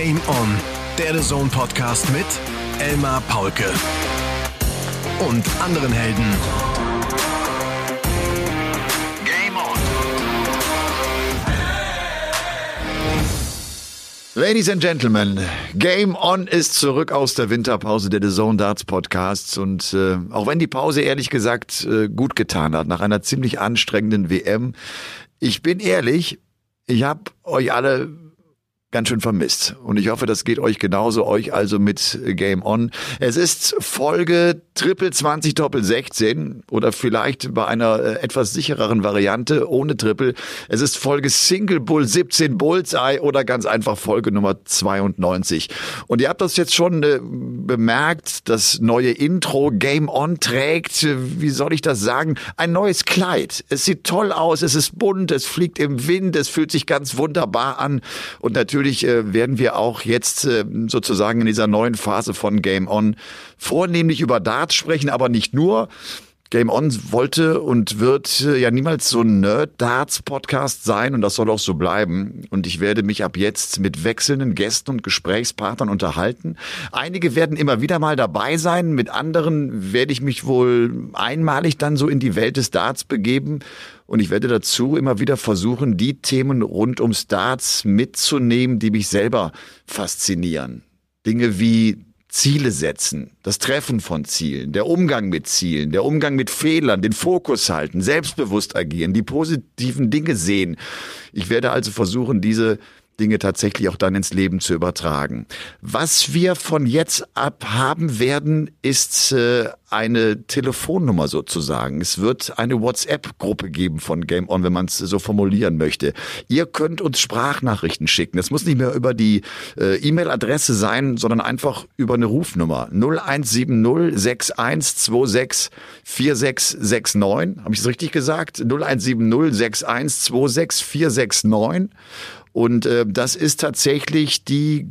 Game On, der The Zone Podcast mit Elmar Paulke und anderen Helden. Game On. Ladies and Gentlemen, Game On ist zurück aus der Winterpause der The Zone Darts Podcasts und äh, auch wenn die Pause ehrlich gesagt äh, gut getan hat nach einer ziemlich anstrengenden WM, ich bin ehrlich, ich habe euch alle ganz schön vermisst. Und ich hoffe, das geht euch genauso, euch also mit Game On. Es ist Folge Triple 20 Doppel 16 oder vielleicht bei einer äh, etwas sichereren Variante ohne Triple. Es ist Folge Single Bull 17 Bullseye oder ganz einfach Folge Nummer 92. Und ihr habt das jetzt schon äh, bemerkt, das neue Intro Game On trägt, äh, wie soll ich das sagen, ein neues Kleid. Es sieht toll aus, es ist bunt, es fliegt im Wind, es fühlt sich ganz wunderbar an und natürlich natürlich äh, werden wir auch jetzt äh, sozusagen in dieser neuen Phase von Game On vornehmlich über Darts sprechen, aber nicht nur. Game On wollte und wird äh, ja niemals so ein Nerd-Darts-Podcast sein und das soll auch so bleiben. Und ich werde mich ab jetzt mit wechselnden Gästen und Gesprächspartnern unterhalten. Einige werden immer wieder mal dabei sein, mit anderen werde ich mich wohl einmalig dann so in die Welt des Darts begeben und ich werde dazu immer wieder versuchen, die Themen rund ums Darts mitzunehmen, die mich selber faszinieren. Dinge wie Ziele setzen, das Treffen von Zielen, der Umgang mit Zielen, der Umgang mit Fehlern, den Fokus halten, selbstbewusst agieren, die positiven Dinge sehen. Ich werde also versuchen, diese Dinge tatsächlich auch dann ins Leben zu übertragen. Was wir von jetzt ab haben werden, ist äh, eine Telefonnummer sozusagen. Es wird eine WhatsApp-Gruppe geben von Game On, wenn man es so formulieren möchte. Ihr könnt uns Sprachnachrichten schicken. Das muss nicht mehr über die äh, E-Mail-Adresse sein, sondern einfach über eine Rufnummer 0170 6126 4669. Habe ich es richtig gesagt? 0170 6126 4669. Und äh, das ist tatsächlich die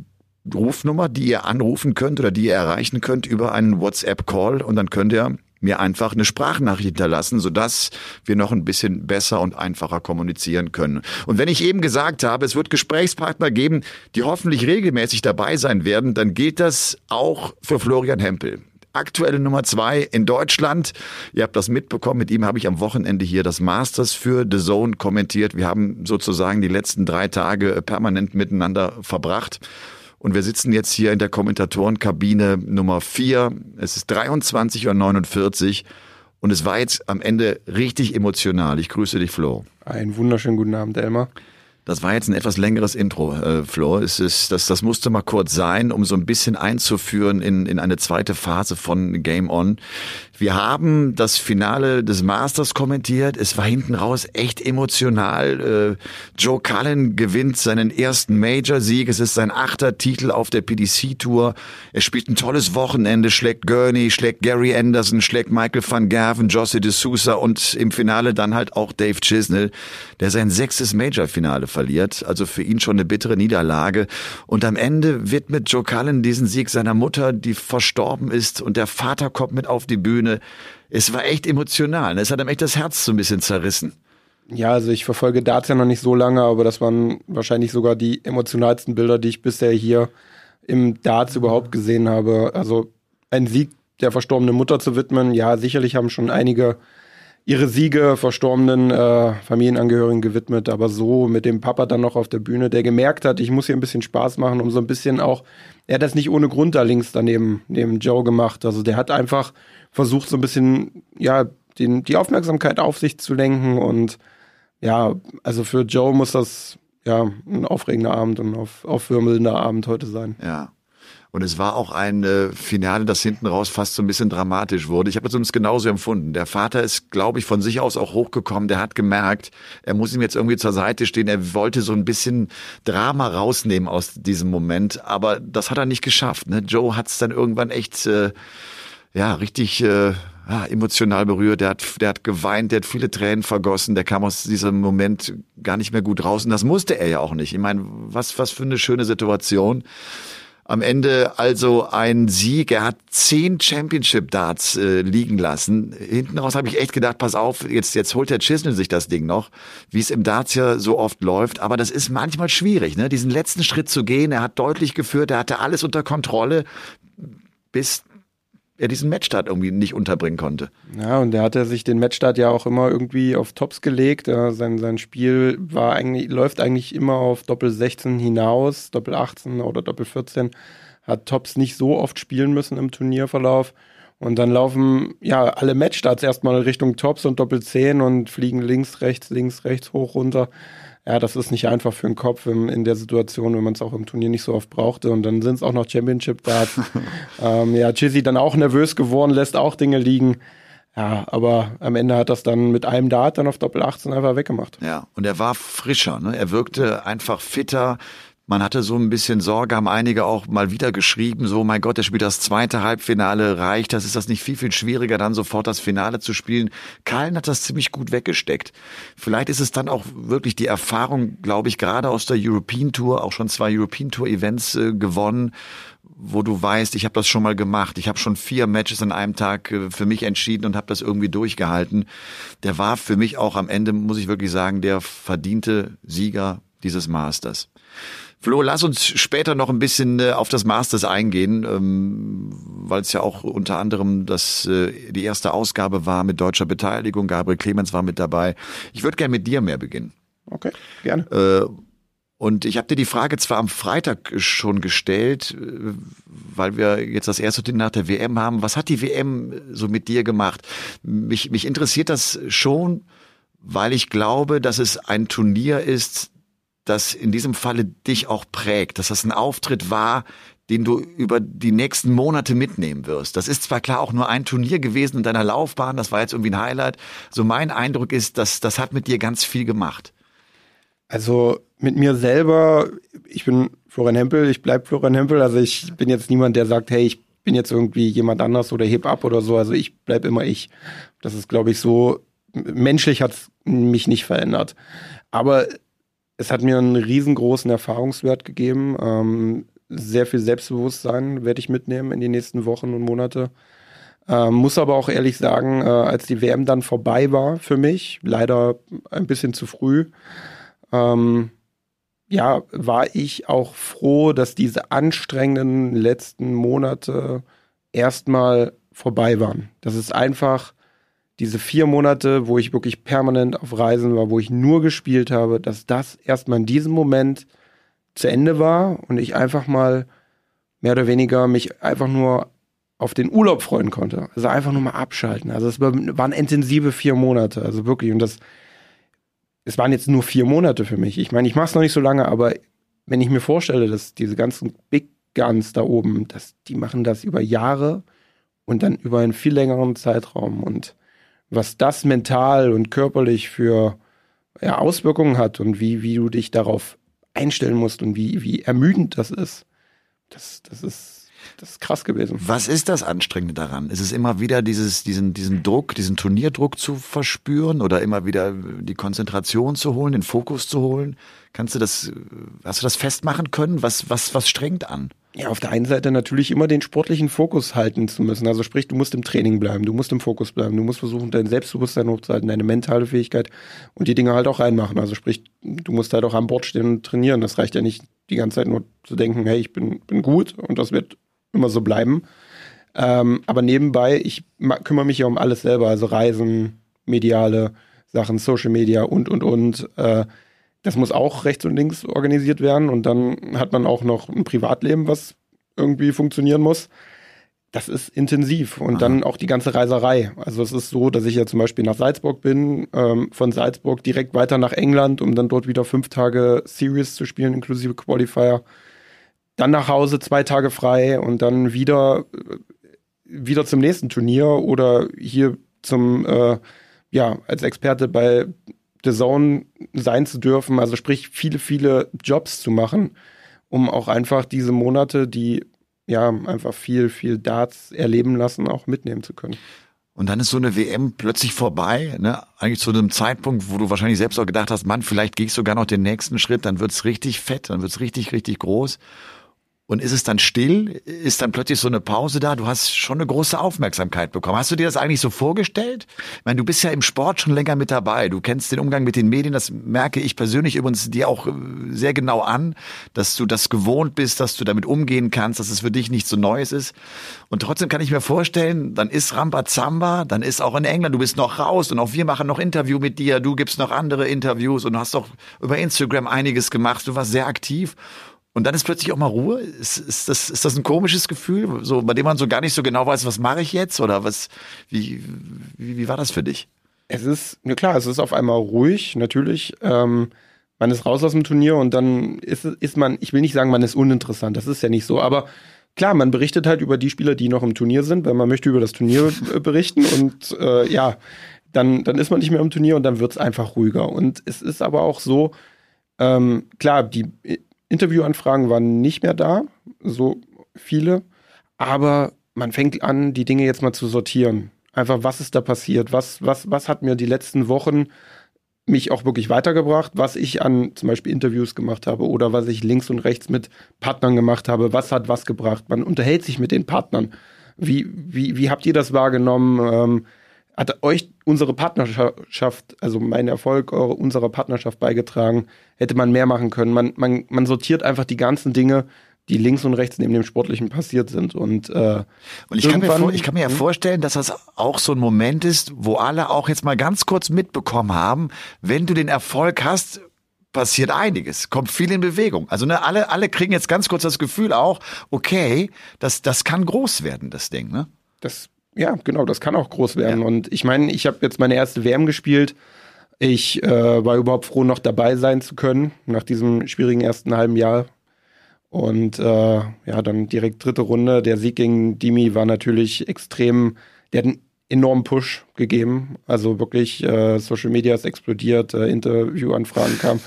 Rufnummer, die ihr anrufen könnt oder die ihr erreichen könnt über einen WhatsApp-Call und dann könnt ihr mir einfach eine Sprachnachricht hinterlassen, sodass wir noch ein bisschen besser und einfacher kommunizieren können. Und wenn ich eben gesagt habe, es wird Gesprächspartner geben, die hoffentlich regelmäßig dabei sein werden, dann gilt das auch für Florian Hempel aktuelle Nummer zwei in Deutschland. Ihr habt das mitbekommen. Mit ihm habe ich am Wochenende hier das Masters für The Zone kommentiert. Wir haben sozusagen die letzten drei Tage permanent miteinander verbracht. Und wir sitzen jetzt hier in der Kommentatorenkabine Nummer vier. Es ist 23.49 Uhr. Und es war jetzt am Ende richtig emotional. Ich grüße dich, Flo. Einen wunderschönen guten Abend, Elmar. Das war jetzt ein etwas längeres Intro, äh, Flo. Es ist, das, das musste mal kurz sein, um so ein bisschen einzuführen in, in eine zweite Phase von Game On. Wir haben das Finale des Masters kommentiert. Es war hinten raus echt emotional. Äh, Joe Cullen gewinnt seinen ersten Major-Sieg. Es ist sein achter Titel auf der PDC-Tour. Er spielt ein tolles Wochenende, schlägt Gurney, schlägt Gary Anderson, schlägt Michael van Gerven, José de Sousa und im Finale dann halt auch Dave Chisnell, der sein sechstes Major-Finale verliert. Also für ihn schon eine bittere Niederlage. Und am Ende widmet Joe Cullen diesen Sieg seiner Mutter, die verstorben ist und der Vater kommt mit auf die Bühne Bühne. Es war echt emotional. Es hat ihm echt das Herz so ein bisschen zerrissen. Ja, also ich verfolge Darts ja noch nicht so lange, aber das waren wahrscheinlich sogar die emotionalsten Bilder, die ich bisher hier im Darts überhaupt gesehen habe. Also ein Sieg der verstorbenen Mutter zu widmen, ja, sicherlich haben schon einige ihre Siege verstorbenen äh, Familienangehörigen gewidmet, aber so mit dem Papa dann noch auf der Bühne, der gemerkt hat, ich muss hier ein bisschen Spaß machen, um so ein bisschen auch, er hat das nicht ohne Grund da links daneben neben Joe gemacht. Also der hat einfach versucht so ein bisschen, ja, den, die Aufmerksamkeit auf sich zu lenken und ja, also für Joe muss das ja ein aufregender Abend und auf, aufwürmelnder Abend heute sein. Ja. Und es war auch ein äh, Finale, das hinten raus fast so ein bisschen dramatisch wurde. Ich habe es uns genauso empfunden. Der Vater ist, glaube ich, von sich aus auch hochgekommen. Der hat gemerkt, er muss ihm jetzt irgendwie zur Seite stehen. Er wollte so ein bisschen Drama rausnehmen aus diesem Moment. Aber das hat er nicht geschafft. Ne? Joe hat es dann irgendwann echt... Äh, ja, richtig äh, ja, emotional berührt. Der hat, der hat geweint, der hat viele Tränen vergossen. Der kam aus diesem Moment gar nicht mehr gut raus. Und das musste er ja auch nicht. Ich meine, was, was für eine schöne Situation. Am Ende also ein Sieg. Er hat zehn Championship Darts äh, liegen lassen. Hinten raus habe ich echt gedacht, pass auf, jetzt, jetzt holt der Chisnell sich das Ding noch, wie es im Darts ja so oft läuft. Aber das ist manchmal schwierig, ne? diesen letzten Schritt zu gehen. Er hat deutlich geführt, er hatte alles unter Kontrolle, bis er diesen Matchstart irgendwie nicht unterbringen konnte. Ja, und der hatte sich den Matchstart ja auch immer irgendwie auf Tops gelegt. Ja, sein, sein Spiel war eigentlich, läuft eigentlich immer auf Doppel 16 hinaus, Doppel 18 oder Doppel 14. Hat Tops nicht so oft spielen müssen im Turnierverlauf. Und dann laufen ja alle Matchstarts erstmal Richtung Tops und Doppel 10 und fliegen links, rechts, links, rechts, hoch, runter ja, das ist nicht einfach für den Kopf in, in der Situation, wenn man es auch im Turnier nicht so oft brauchte. Und dann sind es auch noch Championship Darts. ähm, ja, Chizzy dann auch nervös geworden, lässt auch Dinge liegen. Ja, aber am Ende hat das dann mit einem Dart dann auf Doppel 18 einfach weggemacht. Ja, und er war frischer, ne? Er wirkte einfach fitter. Man hatte so ein bisschen Sorge, haben einige auch mal wieder geschrieben, so, mein Gott, der spielt das zweite Halbfinale, reicht das? Ist das nicht viel, viel schwieriger, dann sofort das Finale zu spielen? Kallen hat das ziemlich gut weggesteckt. Vielleicht ist es dann auch wirklich die Erfahrung, glaube ich, gerade aus der European Tour, auch schon zwei European Tour Events äh, gewonnen, wo du weißt, ich habe das schon mal gemacht. Ich habe schon vier Matches an einem Tag äh, für mich entschieden und habe das irgendwie durchgehalten. Der war für mich auch am Ende, muss ich wirklich sagen, der verdiente Sieger dieses Masters. Flo, lass uns später noch ein bisschen äh, auf das Masters eingehen, ähm, weil es ja auch unter anderem das, äh, die erste Ausgabe war mit deutscher Beteiligung. Gabriel Clemens war mit dabei. Ich würde gerne mit dir mehr beginnen. Okay, gerne. Äh, und ich habe dir die Frage zwar am Freitag schon gestellt, äh, weil wir jetzt das erste Turnier nach der WM haben. Was hat die WM so mit dir gemacht? Mich, mich interessiert das schon, weil ich glaube, dass es ein Turnier ist, das in diesem Falle dich auch prägt, dass das ein Auftritt war, den du über die nächsten Monate mitnehmen wirst. Das ist zwar klar auch nur ein Turnier gewesen in deiner Laufbahn, das war jetzt irgendwie ein Highlight. So mein Eindruck ist, dass das hat mit dir ganz viel gemacht. Also mit mir selber, ich bin Florian Hempel, ich bleib Florian Hempel, also ich bin jetzt niemand, der sagt, hey, ich bin jetzt irgendwie jemand anders oder heb ab oder so, also ich bleib immer ich. Das ist, glaube ich, so, menschlich hat es mich nicht verändert. Aber es hat mir einen riesengroßen Erfahrungswert gegeben. Ähm, sehr viel Selbstbewusstsein werde ich mitnehmen in die nächsten Wochen und Monate. Ähm, muss aber auch ehrlich sagen, äh, als die WM dann vorbei war für mich, leider ein bisschen zu früh, ähm, ja, war ich auch froh, dass diese anstrengenden letzten Monate erstmal vorbei waren. Das ist einfach diese vier Monate, wo ich wirklich permanent auf Reisen war, wo ich nur gespielt habe, dass das erstmal in diesem Moment zu Ende war und ich einfach mal mehr oder weniger mich einfach nur auf den Urlaub freuen konnte. Also einfach nur mal abschalten. Also es waren intensive vier Monate, also wirklich. Und das, es waren jetzt nur vier Monate für mich. Ich meine, ich mache es noch nicht so lange, aber wenn ich mir vorstelle, dass diese ganzen Big Guns da oben, dass die machen das über Jahre und dann über einen viel längeren Zeitraum und was das mental und körperlich für ja, Auswirkungen hat und wie, wie du dich darauf einstellen musst und wie, wie ermüdend das ist, das, das ist das ist krass gewesen. Was ist das Anstrengende daran? Ist es immer wieder dieses, diesen, diesen Druck, diesen Turnierdruck zu verspüren oder immer wieder die Konzentration zu holen, den Fokus zu holen? Kannst du das, hast du das festmachen können? Was, was, was strengt an? Ja, auf der einen Seite natürlich immer den sportlichen Fokus halten zu müssen. Also sprich, du musst im Training bleiben, du musst im Fokus bleiben, du musst versuchen, dein Selbstbewusstsein hochzuhalten, deine mentale Fähigkeit und die Dinge halt auch reinmachen. Also sprich, du musst halt auch an Bord stehen und trainieren. Das reicht ja nicht die ganze Zeit nur zu denken, hey, ich bin, bin gut und das wird immer so bleiben. Ähm, aber nebenbei, ich kümmere mich ja um alles selber, also Reisen, mediale Sachen, Social Media und, und, und. Äh, das muss auch rechts und links organisiert werden und dann hat man auch noch ein Privatleben, was irgendwie funktionieren muss. Das ist intensiv und Aha. dann auch die ganze Reiserei. Also es ist so, dass ich ja zum Beispiel nach Salzburg bin, ähm, von Salzburg direkt weiter nach England, um dann dort wieder fünf Tage Series zu spielen, inklusive Qualifier. Dann nach Hause zwei Tage frei und dann wieder, wieder zum nächsten Turnier oder hier zum, äh, ja, als Experte bei The Zone sein zu dürfen, also sprich viele, viele Jobs zu machen, um auch einfach diese Monate, die ja einfach viel, viel Darts erleben lassen, auch mitnehmen zu können. Und dann ist so eine WM plötzlich vorbei, ne? Eigentlich zu einem Zeitpunkt, wo du wahrscheinlich selbst auch gedacht hast, Mann, vielleicht gehe ich sogar noch den nächsten Schritt, dann wird's richtig fett, dann wird's richtig, richtig groß. Und ist es dann still? Ist dann plötzlich so eine Pause da? Du hast schon eine große Aufmerksamkeit bekommen. Hast du dir das eigentlich so vorgestellt? Ich meine, du bist ja im Sport schon länger mit dabei. Du kennst den Umgang mit den Medien. Das merke ich persönlich übrigens dir auch äh, sehr genau an, dass du das gewohnt bist, dass du damit umgehen kannst, dass es für dich nichts so Neues ist. Und trotzdem kann ich mir vorstellen, dann ist Rambazamba, dann ist auch in England, du bist noch raus und auch wir machen noch Interview mit dir. Du gibst noch andere Interviews und hast auch über Instagram einiges gemacht. Du warst sehr aktiv. Und dann ist plötzlich auch mal Ruhe. Ist, ist, das, ist das ein komisches Gefühl, so, bei dem man so gar nicht so genau weiß, was mache ich jetzt oder was, wie, wie, wie war das für dich? Es ist, na klar, es ist auf einmal ruhig, natürlich. Ähm, man ist raus aus dem Turnier und dann ist, ist man, ich will nicht sagen, man ist uninteressant, das ist ja nicht so, aber klar, man berichtet halt über die Spieler, die noch im Turnier sind, weil man möchte über das Turnier berichten und äh, ja, dann, dann ist man nicht mehr im Turnier und dann wird es einfach ruhiger. Und es ist aber auch so, ähm, klar, die Interviewanfragen waren nicht mehr da, so viele, aber man fängt an, die Dinge jetzt mal zu sortieren. Einfach, was ist da passiert? Was, was, was hat mir die letzten Wochen mich auch wirklich weitergebracht, was ich an zum Beispiel Interviews gemacht habe oder was ich links und rechts mit Partnern gemacht habe, was hat was gebracht. Man unterhält sich mit den Partnern. Wie, wie, wie habt ihr das wahrgenommen? Ähm, hat euch unsere Partnerschaft, also mein Erfolg eure, unserer Partnerschaft beigetragen? Hätte man mehr machen können? Man, man, man sortiert einfach die ganzen Dinge, die links und rechts neben dem Sportlichen passiert sind. Und, äh, und ich, kann mir, ich kann mir ja vorstellen, dass das auch so ein Moment ist, wo alle auch jetzt mal ganz kurz mitbekommen haben, wenn du den Erfolg hast, passiert einiges, kommt viel in Bewegung. Also ne, alle, alle kriegen jetzt ganz kurz das Gefühl auch, okay, das, das kann groß werden, das Ding. Ne? Das ja, genau, das kann auch groß werden. Ja. Und ich meine, ich habe jetzt meine erste WM gespielt. Ich äh, war überhaupt froh, noch dabei sein zu können, nach diesem schwierigen ersten halben Jahr. Und äh, ja, dann direkt dritte Runde. Der Sieg gegen Dimi war natürlich extrem, der hat einen enormen Push gegeben. Also wirklich, äh, Social Media ist explodiert, äh, Interviewanfragen kamen.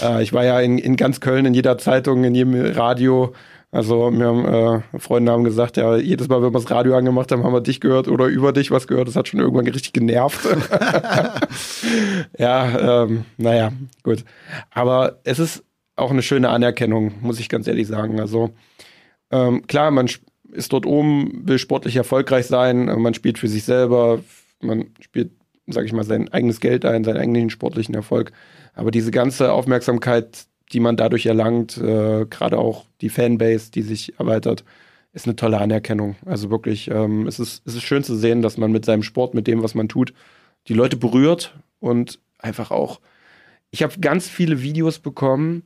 Äh, ich war ja in, in ganz Köln, in jeder Zeitung, in jedem Radio also wir haben, äh, Freunde haben gesagt, ja, jedes Mal, wenn wir das Radio angemacht haben, haben wir dich gehört oder über dich was gehört. Das hat schon irgendwann richtig genervt. ja, ähm, naja, gut. Aber es ist auch eine schöne Anerkennung, muss ich ganz ehrlich sagen. Also ähm, klar, man ist dort oben, will sportlich erfolgreich sein, man spielt für sich selber, man spielt, sag ich mal, sein eigenes Geld ein, seinen eigenen sportlichen Erfolg. Aber diese ganze Aufmerksamkeit, die man dadurch erlangt, äh, gerade auch die Fanbase, die sich erweitert, ist eine tolle Anerkennung. Also wirklich, ähm, es, ist, es ist schön zu sehen, dass man mit seinem Sport, mit dem, was man tut, die Leute berührt und einfach auch. Ich habe ganz viele Videos bekommen,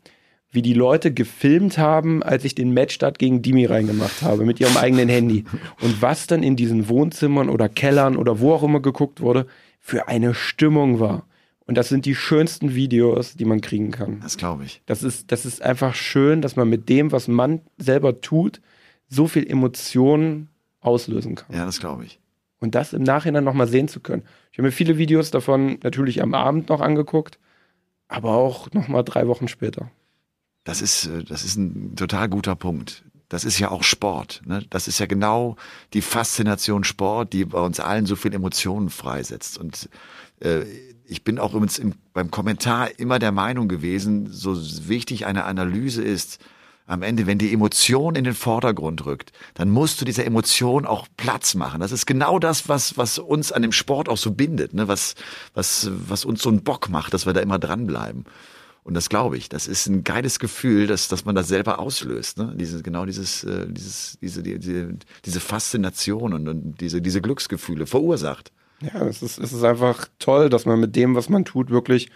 wie die Leute gefilmt haben, als ich den Matchstart gegen Dimi reingemacht habe, mit ihrem eigenen Handy. Und was dann in diesen Wohnzimmern oder Kellern oder wo auch immer geguckt wurde, für eine Stimmung war. Und das sind die schönsten Videos, die man kriegen kann. Das glaube ich. Das ist, das ist einfach schön, dass man mit dem, was man selber tut, so viel Emotionen auslösen kann. Ja, das glaube ich. Und das im Nachhinein nochmal sehen zu können. Ich habe mir viele Videos davon natürlich am Abend noch angeguckt, aber auch nochmal drei Wochen später. Das ist, äh, das ist ein total guter Punkt. Das ist ja auch Sport. Ne? Das ist ja genau die Faszination Sport, die bei uns allen so viel Emotionen freisetzt. Und äh, ich bin auch übrigens im, beim Kommentar immer der Meinung gewesen, so wichtig eine Analyse ist, am Ende, wenn die Emotion in den Vordergrund rückt, dann musst du dieser Emotion auch Platz machen. Das ist genau das, was, was uns an dem Sport auch so bindet, ne? was, was, was uns so einen Bock macht, dass wir da immer dranbleiben. Und das glaube ich, das ist ein geiles Gefühl, dass, dass man das selber auslöst. Ne? Diese, genau dieses, äh, dieses, diese, diese, diese Faszination und, und diese, diese Glücksgefühle verursacht. Ja, es ist, es ist einfach toll, dass man mit dem, was man tut, wirklich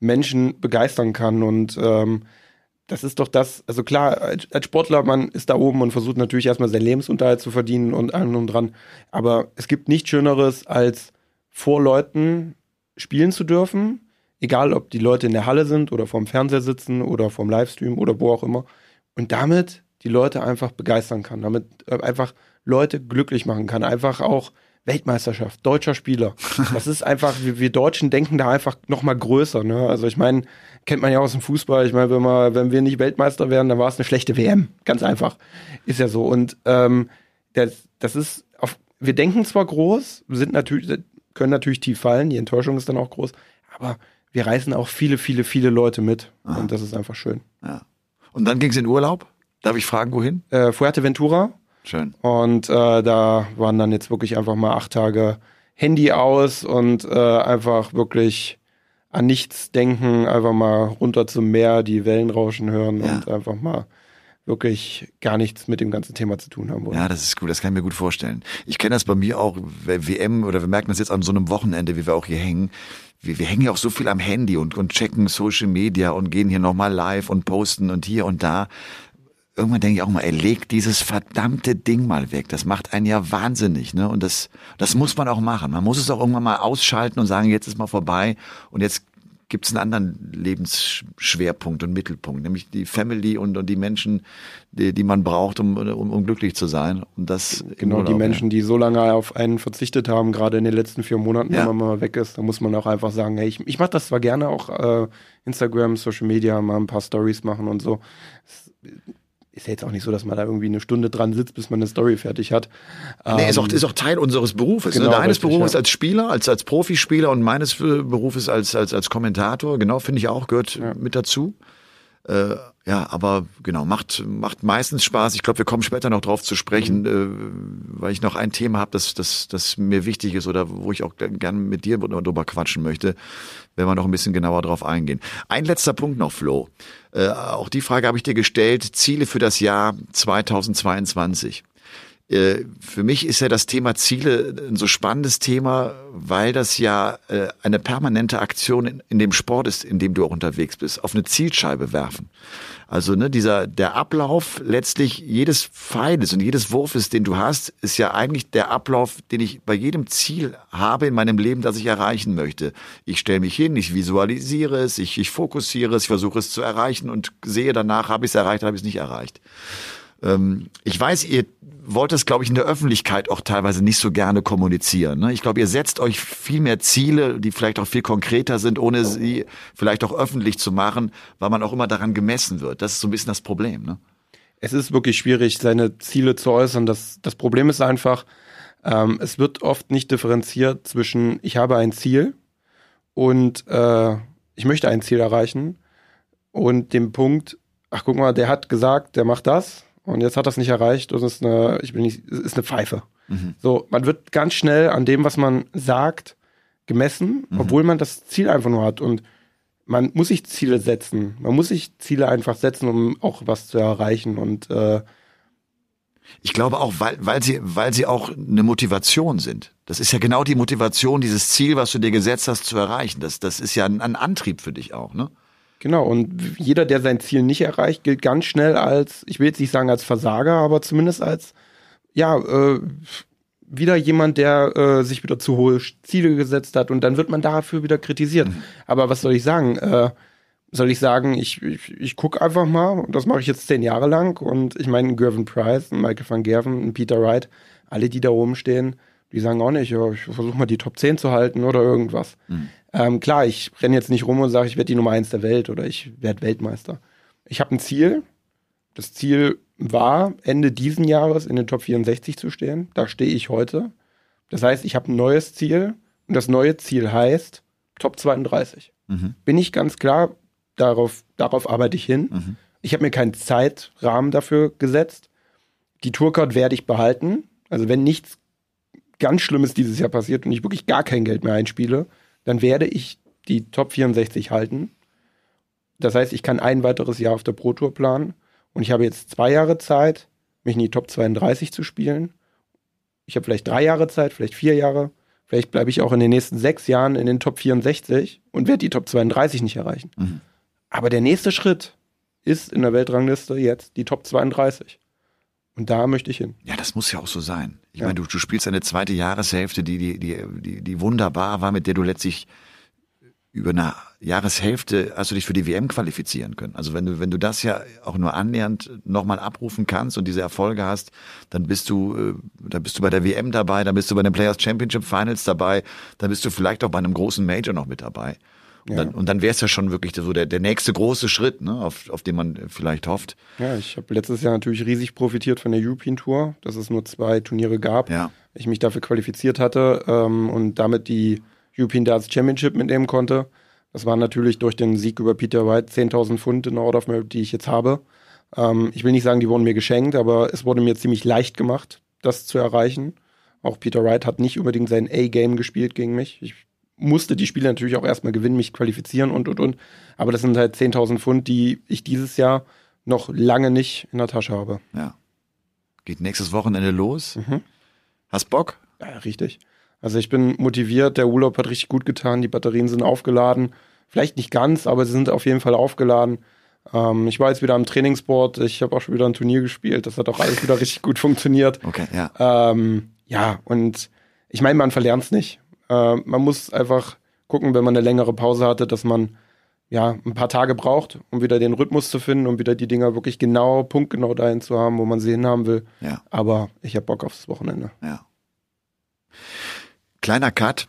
Menschen begeistern kann. Und ähm, das ist doch das, also klar, als, Sportler, man ist da oben und versucht natürlich erstmal seinen Lebensunterhalt zu verdienen und allem und dran. Aber es gibt nichts Schöneres, als vor Leuten spielen zu dürfen. Egal, ob die Leute in der Halle sind oder vorm Fernseher sitzen oder vorm Livestream oder wo auch immer. Und damit die Leute einfach begeistern kann, damit äh, einfach Leute glücklich machen kann, einfach auch Weltmeisterschaft, deutscher Spieler. Das ist einfach, wir, wir Deutschen denken da einfach noch mal größer. Ne? Also ich meine, kennt man ja aus dem Fußball. Ich meine, wenn, wir, wenn wir nicht Weltmeister wären, dann war es eine schlechte WM. Ganz einfach. Ist ja so. Und ähm, das, das ist, auf, wir denken zwar groß, sind natürlich, können natürlich tief fallen, die Enttäuschung ist dann auch groß, aber wir reißen auch viele, viele, viele Leute mit. Aha. Und das ist einfach schön. Ja. Und dann ging es in Urlaub? Darf ich fragen, wohin? Äh, Fuerteventura. Schön. Und äh, da waren dann jetzt wirklich einfach mal acht Tage Handy aus und äh, einfach wirklich an nichts denken, einfach mal runter zum Meer, die Wellen rauschen hören Ja. und einfach mal wirklich gar nichts mit dem ganzen Thema zu tun haben wollen. Ja, das ist gut, das kann ich mir gut vorstellen. Ich kenne das bei mir auch, WM, oder wir merken das jetzt an so einem Wochenende, wie wir auch hier hängen. Wir, wir hängen ja auch so viel am Handy und, und checken Social Media und gehen hier nochmal live und posten und hier und da. Irgendwann denke ich auch mal, ey, leg dieses verdammte Ding mal weg. Das macht einen ja wahnsinnig, ne? Und das, das muss man auch machen. Man muss es auch irgendwann mal ausschalten und sagen, jetzt ist mal vorbei und jetzt gibt's einen anderen Lebensschwerpunkt und Mittelpunkt, nämlich die Family und, und die Menschen, die, die man braucht, um, um, um glücklich zu sein. Und das Genau, die Urlaub, Menschen, die so lange auf einen verzichtet haben, gerade in den letzten vier Monaten, Ja. wenn man mal weg ist, da muss man auch einfach sagen, hey, ich, ich mache das zwar gerne auch äh, Instagram, Social Media, mal ein paar Stories machen und so. Es ist ja jetzt auch nicht so, dass man da irgendwie eine Stunde dran sitzt, bis man eine Story fertig hat. Nee, ist auch, Ähm, ist auch Teil unseres Berufes. Genau, ne? Deines richtig, Berufes ja. als Spieler, als, als Profispieler und meines äh, Berufes als, als, als Kommentator. Genau, finde ich auch, gehört Ja. mit dazu. Äh, ja, aber genau, macht, macht meistens Spaß. Ich glaube, wir kommen später noch drauf zu sprechen, Mhm. äh, weil ich noch ein Thema habe, das, das, das mir wichtig ist oder wo ich auch gerne mit dir drüber quatschen möchte, wenn wir noch ein bisschen genauer drauf eingehen. Ein letzter Punkt noch, Flo. Äh, auch die Frage habe ich dir gestellt. Ziele für das Jahr 2022. Äh, Für mich ist ja das Thema Ziele ein so spannendes Thema, weil das ja äh, eine permanente Aktion in, dem Sport ist, in dem du auch unterwegs bist, auf eine Zielscheibe werfen. Also ne, dieser der Ablauf letztlich jedes Pfeiles und jedes Wurfes, den du hast, ist ja eigentlich der Ablauf, den ich bei jedem Ziel habe in meinem Leben, das ich erreichen möchte. Ich stelle mich hin, ich visualisiere es, ich, ich fokussiere es, ich versuche es zu erreichen und sehe danach, habe ich es erreicht, habe ich es nicht erreicht. Ähm, ich weiß, ihr wollt es, glaube ich, in der Öffentlichkeit auch teilweise nicht so gerne kommunizieren. Ne? Ich glaube, ihr setzt euch viel mehr Ziele, die vielleicht auch viel konkreter sind, ohne sie vielleicht auch öffentlich zu machen, weil man auch immer daran gemessen wird. Das ist so ein bisschen das Problem. Ne? es ist wirklich schwierig, seine Ziele zu äußern. Das, das Problem ist einfach, ähm, es wird oft nicht differenziert zwischen ich habe ein Ziel und äh, ich möchte ein Ziel erreichen und dem Punkt, ach guck mal, der hat gesagt, der macht das und jetzt hat das nicht erreicht und es ist eine, ich bin nicht, es ist eine Pfeife. So, man wird ganz schnell an dem, was man sagt, gemessen, obwohl man das Ziel einfach nur hat und man muss sich Ziele setzen. Man muss sich Ziele einfach setzen, um auch was zu erreichen. Und äh, Ich glaube auch, weil, weil, sie, weil sie auch eine Motivation sind. Das ist ja genau die Motivation, dieses Ziel, was du dir gesetzt hast, zu erreichen. Das, das ist ja ein, ein Antrieb für dich auch. Ne? Genau, und jeder, der sein Ziel nicht erreicht, gilt ganz schnell als, ich will jetzt nicht sagen als Versager, aber zumindest als, ja, äh, wieder jemand, der äh, sich wieder zu hohe Ziele gesetzt hat und dann wird man dafür wieder kritisiert. Aber was soll ich sagen? Äh, soll ich sagen, ich, ich, ich gucke einfach mal, und das mache ich jetzt zehn Jahre lang und ich meine, Gervin Price, Michael van Gerven, Peter Wright, alle, die da oben stehen, die sagen auch nicht, ja, ich versuche mal die Top 10 zu halten oder irgendwas. Ähm, klar, ich renne jetzt nicht rum und sage, ich werde die Nummer eins der Welt oder ich werde Weltmeister. Ich habe ein Ziel. Das Ziel war, Ende diesen Jahres in den Top 64 zu stehen. Da stehe ich heute. Das heißt, ich habe ein neues Ziel und das neue Ziel heißt Top 32. Bin ich ganz klar, darauf, darauf arbeite ich hin. Ich habe mir keinen Zeitrahmen dafür gesetzt. Die Tourcard werde ich behalten. Also wenn nichts ganz Schlimmes dieses Jahr passiert und ich wirklich gar kein Geld mehr einspiele, dann werde ich die Top 64 halten. Das heißt, ich kann ein weiteres Jahr auf der Pro Tour planen und ich habe jetzt zwei Jahre Zeit, mich in die Top 32 zu spielen. Ich habe vielleicht drei Jahre Zeit, vielleicht vier Jahre. Vielleicht bleibe ich auch in den nächsten sechs Jahren in den Top 64 und werde die Top 32 nicht erreichen. Aber der nächste Schritt ist in der Weltrangliste jetzt die Top 32. Und da möchte ich hin. Ja, das muss ja auch so sein. Ich Ja. meine, du, du spielst eine zweite Jahreshälfte, die, die, die, die, die wunderbar war, mit der du letztlich über eine Jahreshälfte hast du dich für die WM qualifizieren können. Also wenn du, wenn du das ja auch nur annähernd nochmal abrufen kannst und diese Erfolge hast, dann bist du, äh, dann bist du bei der WM dabei, dann bist du bei den Players Championship Finals dabei, dann bist du vielleicht auch bei einem großen Major noch mit dabei. Und Ja. dann, und dann wäre es ja schon wirklich so der, der nächste große Schritt, ne, auf, auf den man vielleicht hofft. Ja, ich habe letztes Jahr natürlich riesig profitiert von der European Tour, dass es nur zwei Turniere gab. Ja. Ich mich dafür qualifiziert hatte ähm, und damit die European Darts Championship mitnehmen konnte. Das war natürlich durch den Sieg über Peter White 10.000 Pfund in der Order of Merit, die ich jetzt habe. Ähm, ich will nicht sagen, die wurden mir geschenkt, aber es wurde mir ziemlich leicht gemacht, das zu erreichen. Auch Peter Wright hat nicht unbedingt sein A-Game gespielt gegen mich. Ich musste die Spiele natürlich auch erstmal gewinnen, mich qualifizieren und und und. Aber das sind halt 10.000 Pfund, die ich dieses Jahr noch lange nicht in der Tasche habe. Ja. Geht nächstes Wochenende los. Mhm. Hast Bock? Ja, richtig. Also ich bin motiviert, der Urlaub hat richtig gut getan, die Batterien sind aufgeladen. Vielleicht nicht ganz, aber sie sind auf jeden Fall aufgeladen. Ähm, ich war jetzt wieder am Trainingsboard, ich habe auch schon wieder ein Turnier gespielt, das hat auch alles wieder richtig gut funktioniert. Okay, ja. Ähm, ja, und ich meine, man verlernt es nicht. Äh, man muss einfach gucken, wenn man eine längere Pause hatte, dass man ja ein paar Tage braucht, um wieder den Rhythmus zu finden, um wieder die Dinger wirklich genau, punktgenau dahin zu haben, wo man sie hinhaben will. Ja. Aber ich habe Bock aufs Wochenende. Ja. Kleiner Cut.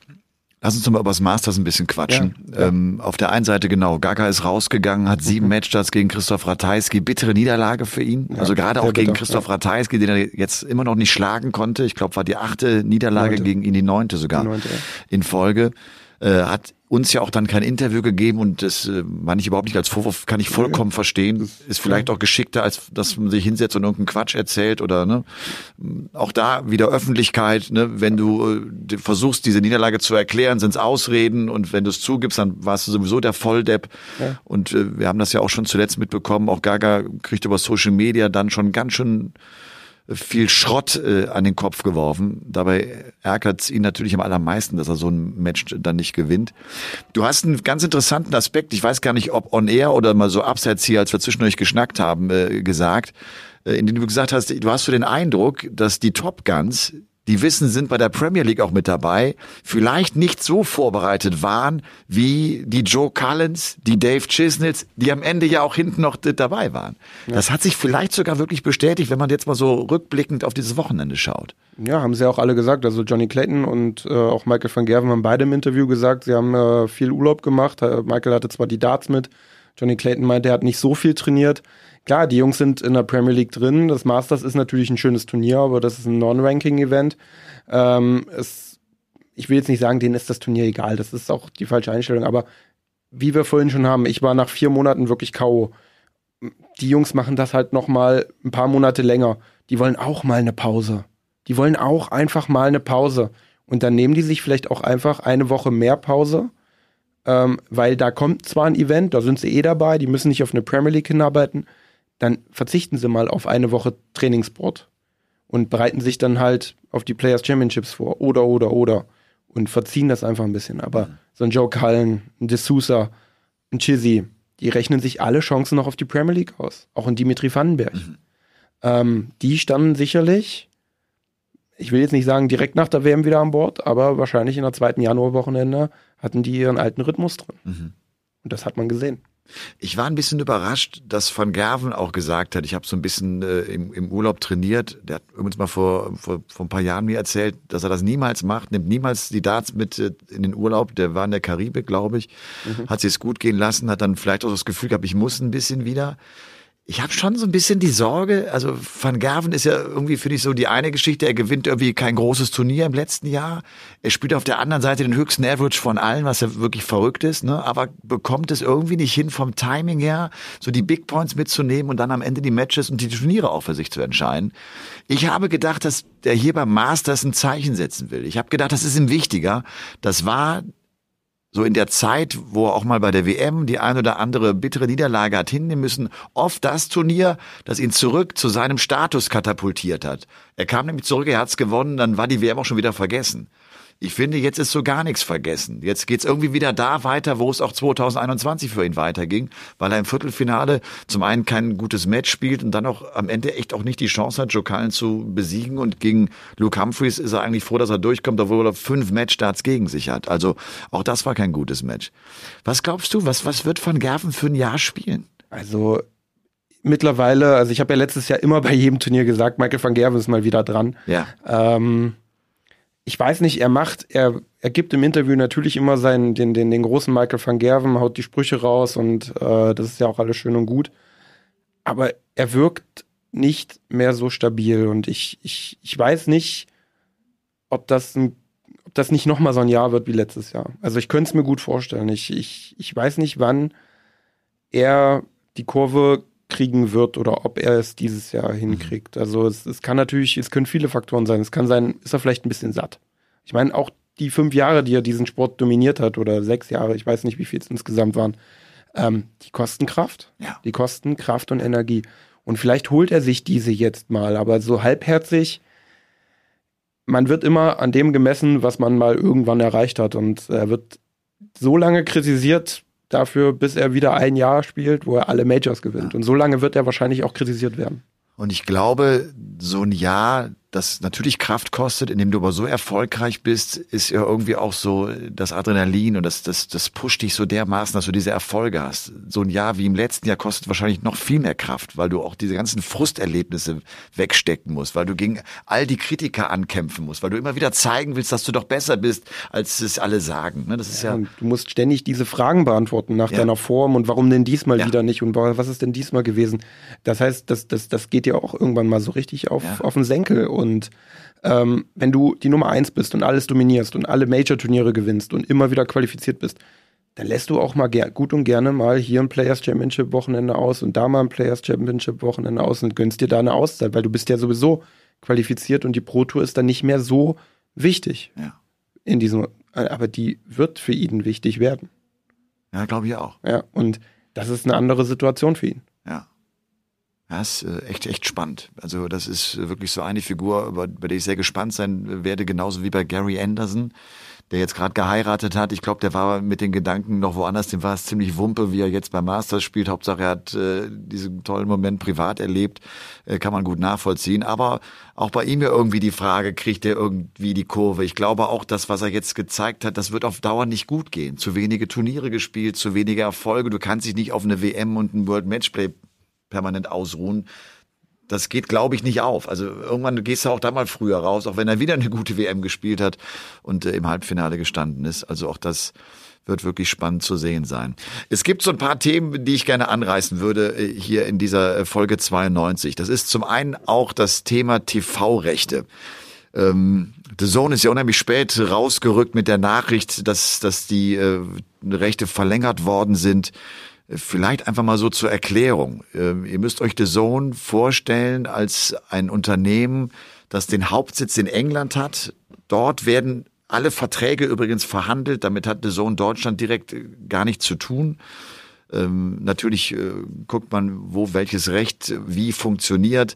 Lass uns mal über das Masters ein bisschen quatschen. Ja, ja. Ähm, auf der einen Seite genau, Gaga ist rausgegangen, hat sieben Matchstarts gegen Christoph Ratajski, bittere Niederlage für ihn. Ja, also gerade auch gegen bitter, Christoph. Ratajski, den er jetzt immer noch nicht schlagen konnte. Ich glaube, war die achte Niederlage Neunte. gegen ihn, die neunte sogar Die neunte, ja. in Folge. Äh, hat uns ja auch dann kein Interview gegeben und das äh, meine ich überhaupt nicht als Vorwurf, kann ich vollkommen verstehen. Ist vielleicht auch geschickter, als dass man sich hinsetzt und irgendeinen Quatsch erzählt oder ne. Auch da wieder Öffentlichkeit, ne, wenn du äh, versuchst, diese Niederlage zu erklären, sind es Ausreden und wenn du es zugibst, dann warst du sowieso der Volldepp. Ja. Und äh, wir haben das ja auch schon zuletzt mitbekommen, auch Gaga kriegt über Social Media dann schon ganz schön viel Schrott äh, an den Kopf geworfen. Dabei ärgert es ihn natürlich am allermeisten, dass er so ein Match dann nicht gewinnt. Du hast einen ganz interessanten Aspekt, ich weiß gar nicht, ob on air oder mal so abseits hier, als wir zwischendurch geschnackt haben, äh, gesagt, äh, in dem du gesagt hast, du hast so den Eindruck, dass die Top Guns, die wissen, sind bei der Premier League auch mit dabei, vielleicht nicht so vorbereitet waren wie die Joe Collins, die Dave Chisnells, die am Ende ja auch hinten noch dabei waren. Das hat sich vielleicht sogar wirklich bestätigt, wenn man jetzt mal so rückblickend auf dieses Wochenende schaut. Ja, haben sie auch alle gesagt. Also Johnny Clayton und äh, auch Michael van Gerven haben beide im Interview gesagt, sie haben äh, viel Urlaub gemacht. Äh, Michael hatte zwar die Darts mit, Johnny Clayton meinte, er hat nicht so viel trainiert. Klar, die Jungs sind in der Premier League drin. Das Masters ist natürlich ein schönes Turnier, aber das ist ein Non-Ranking-Event. Ähm, es, ich will jetzt nicht sagen, denen ist das Turnier egal. Das ist auch die falsche Einstellung. Aber wie wir vorhin schon haben, ich war nach vier Monaten wirklich K.O. Die Jungs machen das halt noch mal ein paar Monate länger. Die wollen auch mal eine Pause. Die wollen auch einfach mal eine Pause. Und dann nehmen die sich vielleicht auch einfach eine Woche mehr Pause, ähm, weil da kommt zwar ein Event, da sind sie eh dabei, die müssen nicht auf eine Premier League hinarbeiten, dann verzichten sie mal auf eine Woche Trainingssport und bereiten sich dann halt auf die Players Championships vor oder oder oder und verziehen das einfach ein bisschen. Aber so ein Joe Cullen, ein D'Souza, ein Chizzy, die rechnen sich alle Chancen noch auf die Premier League aus. Auch ein Dimitri Vandenberg. Ähm, die standen sicherlich, ich will jetzt nicht sagen direkt nach der WM wieder an Bord, aber wahrscheinlich in der zweiten Januarwochenende hatten die ihren alten Rhythmus drin. Und das hat man gesehen. Ich war ein bisschen überrascht, dass Van Gerven auch gesagt hat, ich habe so ein bisschen äh, im, im Urlaub trainiert. Der hat übrigens mal vor, vor, vor ein paar Jahren mir erzählt, dass er das niemals macht, nimmt niemals die Darts mit äh, in den Urlaub. Der war in der Karibik, glaube ich, hat sich es gut gehen lassen, hat dann vielleicht auch das Gefühl gehabt, ich muss ein bisschen wieder. Ich habe schon so ein bisschen die Sorge, also Van Gerven ist ja irgendwie, finde ich, so die eine Geschichte, er gewinnt irgendwie kein großes Turnier im letzten Jahr. Er spielt auf der anderen Seite den höchsten Average von allen, was ja wirklich verrückt ist, ne? aber bekommt es irgendwie nicht hin, vom Timing her, so die Big Points mitzunehmen und dann am Ende die Matches und die Turniere auch für sich zu entscheiden. Ich habe gedacht, dass der hier beim Masters ein Zeichen setzen will. Ich habe gedacht, das ist ihm wichtiger. Das war so in der Zeit, wo er auch mal bei der WM die ein oder andere bittere Niederlage hat hinnehmen müssen, oft das Turnier, das ihn zurück zu seinem Status katapultiert hat. Er kam nämlich zurück, er hat's gewonnen, dann war die WM auch schon wieder vergessen. Ich finde, jetzt ist so gar nichts vergessen. Jetzt geht's irgendwie wieder da weiter, wo es auch 2021 für ihn weiterging, weil er im Viertelfinale zum einen kein gutes Match spielt und dann auch am Ende echt auch nicht die Chance hat, Joe Cullen zu besiegen. Und gegen Luke Humphreys ist er eigentlich froh, dass er durchkommt, obwohl er fünf Matchstarts gegen sich hat. Also auch das war kein gutes Match. Was glaubst du, was, was wird Van Gerven für ein Jahr spielen? Also mittlerweile, also ich habe ja letztes Jahr immer bei jedem Turnier gesagt, Michael van Gerven ist mal wieder dran. Ja. Ähm, ich weiß nicht, er macht, er, er gibt im Interview natürlich immer seinen, den, den, den großen Michael van Gerven, haut die Sprüche raus und äh, das ist ja auch alles schön und gut. Aber er wirkt nicht mehr so stabil und ich, ich, ich weiß nicht, ob das ein ob das nicht nochmal so ein Jahr wird wie letztes Jahr. Also ich könnte es mir gut vorstellen. Ich, ich, ich weiß nicht, wann er die Kurve hinkriegen wird oder ob er es dieses Jahr hinkriegt. Mhm. Also es, es kann natürlich, es können viele Faktoren sein. Es kann sein, ist er vielleicht ein bisschen satt. Ich meine, auch die fünf Jahre, die er diesen Sport dominiert hat, oder sechs Jahre, ich weiß nicht, wie viel es insgesamt waren, ähm, die kosten Kraft. Ja. Die kosten Kraft und Energie. Und vielleicht holt er sich diese jetzt mal, aber so halbherzig, man wird immer an dem gemessen, was man mal irgendwann erreicht hat. Und er wird so lange kritisiert dafür, bis er wieder ein Jahr spielt, wo er alle Majors gewinnt. Ja. Und so lange wird er wahrscheinlich auch kritisiert werden. Und ich glaube, so ein Jahr, das natürlich Kraft kostet, indem du aber so erfolgreich bist, ist ja irgendwie auch so das Adrenalin und das, das, das pusht dich so dermaßen, dass du diese Erfolge hast. So ein Jahr wie im letzten Jahr kostet wahrscheinlich noch viel mehr Kraft, weil du auch diese ganzen Frusterlebnisse wegstecken musst, weil du gegen all die Kritiker ankämpfen musst, weil du immer wieder zeigen willst, dass du doch besser bist, als es alle sagen. Ne? Das ist ja, ja du musst ständig diese Fragen beantworten nach ja. deiner Form und warum denn diesmal ja. wieder nicht und was ist denn diesmal gewesen. Das heißt, das, das, das geht dir auch irgendwann mal so richtig auf, auf den Senkel und ähm, wenn du die Nummer eins bist und alles dominierst und alle Major-Turniere gewinnst und immer wieder qualifiziert bist, dann lässt du auch mal gut und gerne mal hier ein Players Championship Wochenende aus und da mal ein Players Championship Wochenende aus und gönnst dir da eine Auszeit, weil du bist ja sowieso qualifiziert und die Pro Tour ist dann nicht mehr so wichtig. Ja. In diesem, aber die wird für ihn wichtig werden. Ja, glaube ich auch. Ja, und das ist eine andere Situation für ihn. Ja. Ist äh, echt, echt spannend. Also das ist wirklich so eine Figur, über, bei der ich sehr gespannt sein werde, genauso wie bei Gary Anderson, der jetzt gerade geheiratet hat. Ich glaube, der war mit den Gedanken noch woanders, dem war es ziemlich wumpe, wie er jetzt beim Masters spielt. Hauptsache, er hat äh, diesen tollen Moment privat erlebt, äh, kann man gut nachvollziehen. Aber auch bei ihm ja irgendwie die Frage, kriegt er irgendwie die Kurve? Ich glaube auch, das, was er jetzt gezeigt hat, das wird auf Dauer nicht gut gehen. Zu wenige Turniere gespielt, zu wenige Erfolge. Du kannst dich nicht auf eine WM und ein World Matchplay permanent ausruhen. Das geht, glaube ich, nicht auf. Also irgendwann gehst du auch da mal früher raus, auch wenn er wieder eine gute WM gespielt hat und äh, im Halbfinale gestanden ist. Also auch das wird wirklich spannend zu sehen sein. Es gibt so ein paar Themen, die ich gerne anreißen würde äh, hier in dieser äh, Folge 92. Das ist zum einen auch das Thema TV-Rechte. Ähm, The Zone ist ja unheimlich spät rausgerückt mit der Nachricht, dass, dass die äh, Rechte verlängert worden sind. Vielleicht einfach mal so zur Erklärung. Ähm, ihr müsst euch The Zone vorstellen als ein Unternehmen, das den Hauptsitz in England hat. Dort werden alle Verträge übrigens verhandelt. Damit hat The Zone Deutschland direkt äh, gar nichts zu tun. Ähm, natürlich äh, guckt man, wo welches Recht wie funktioniert.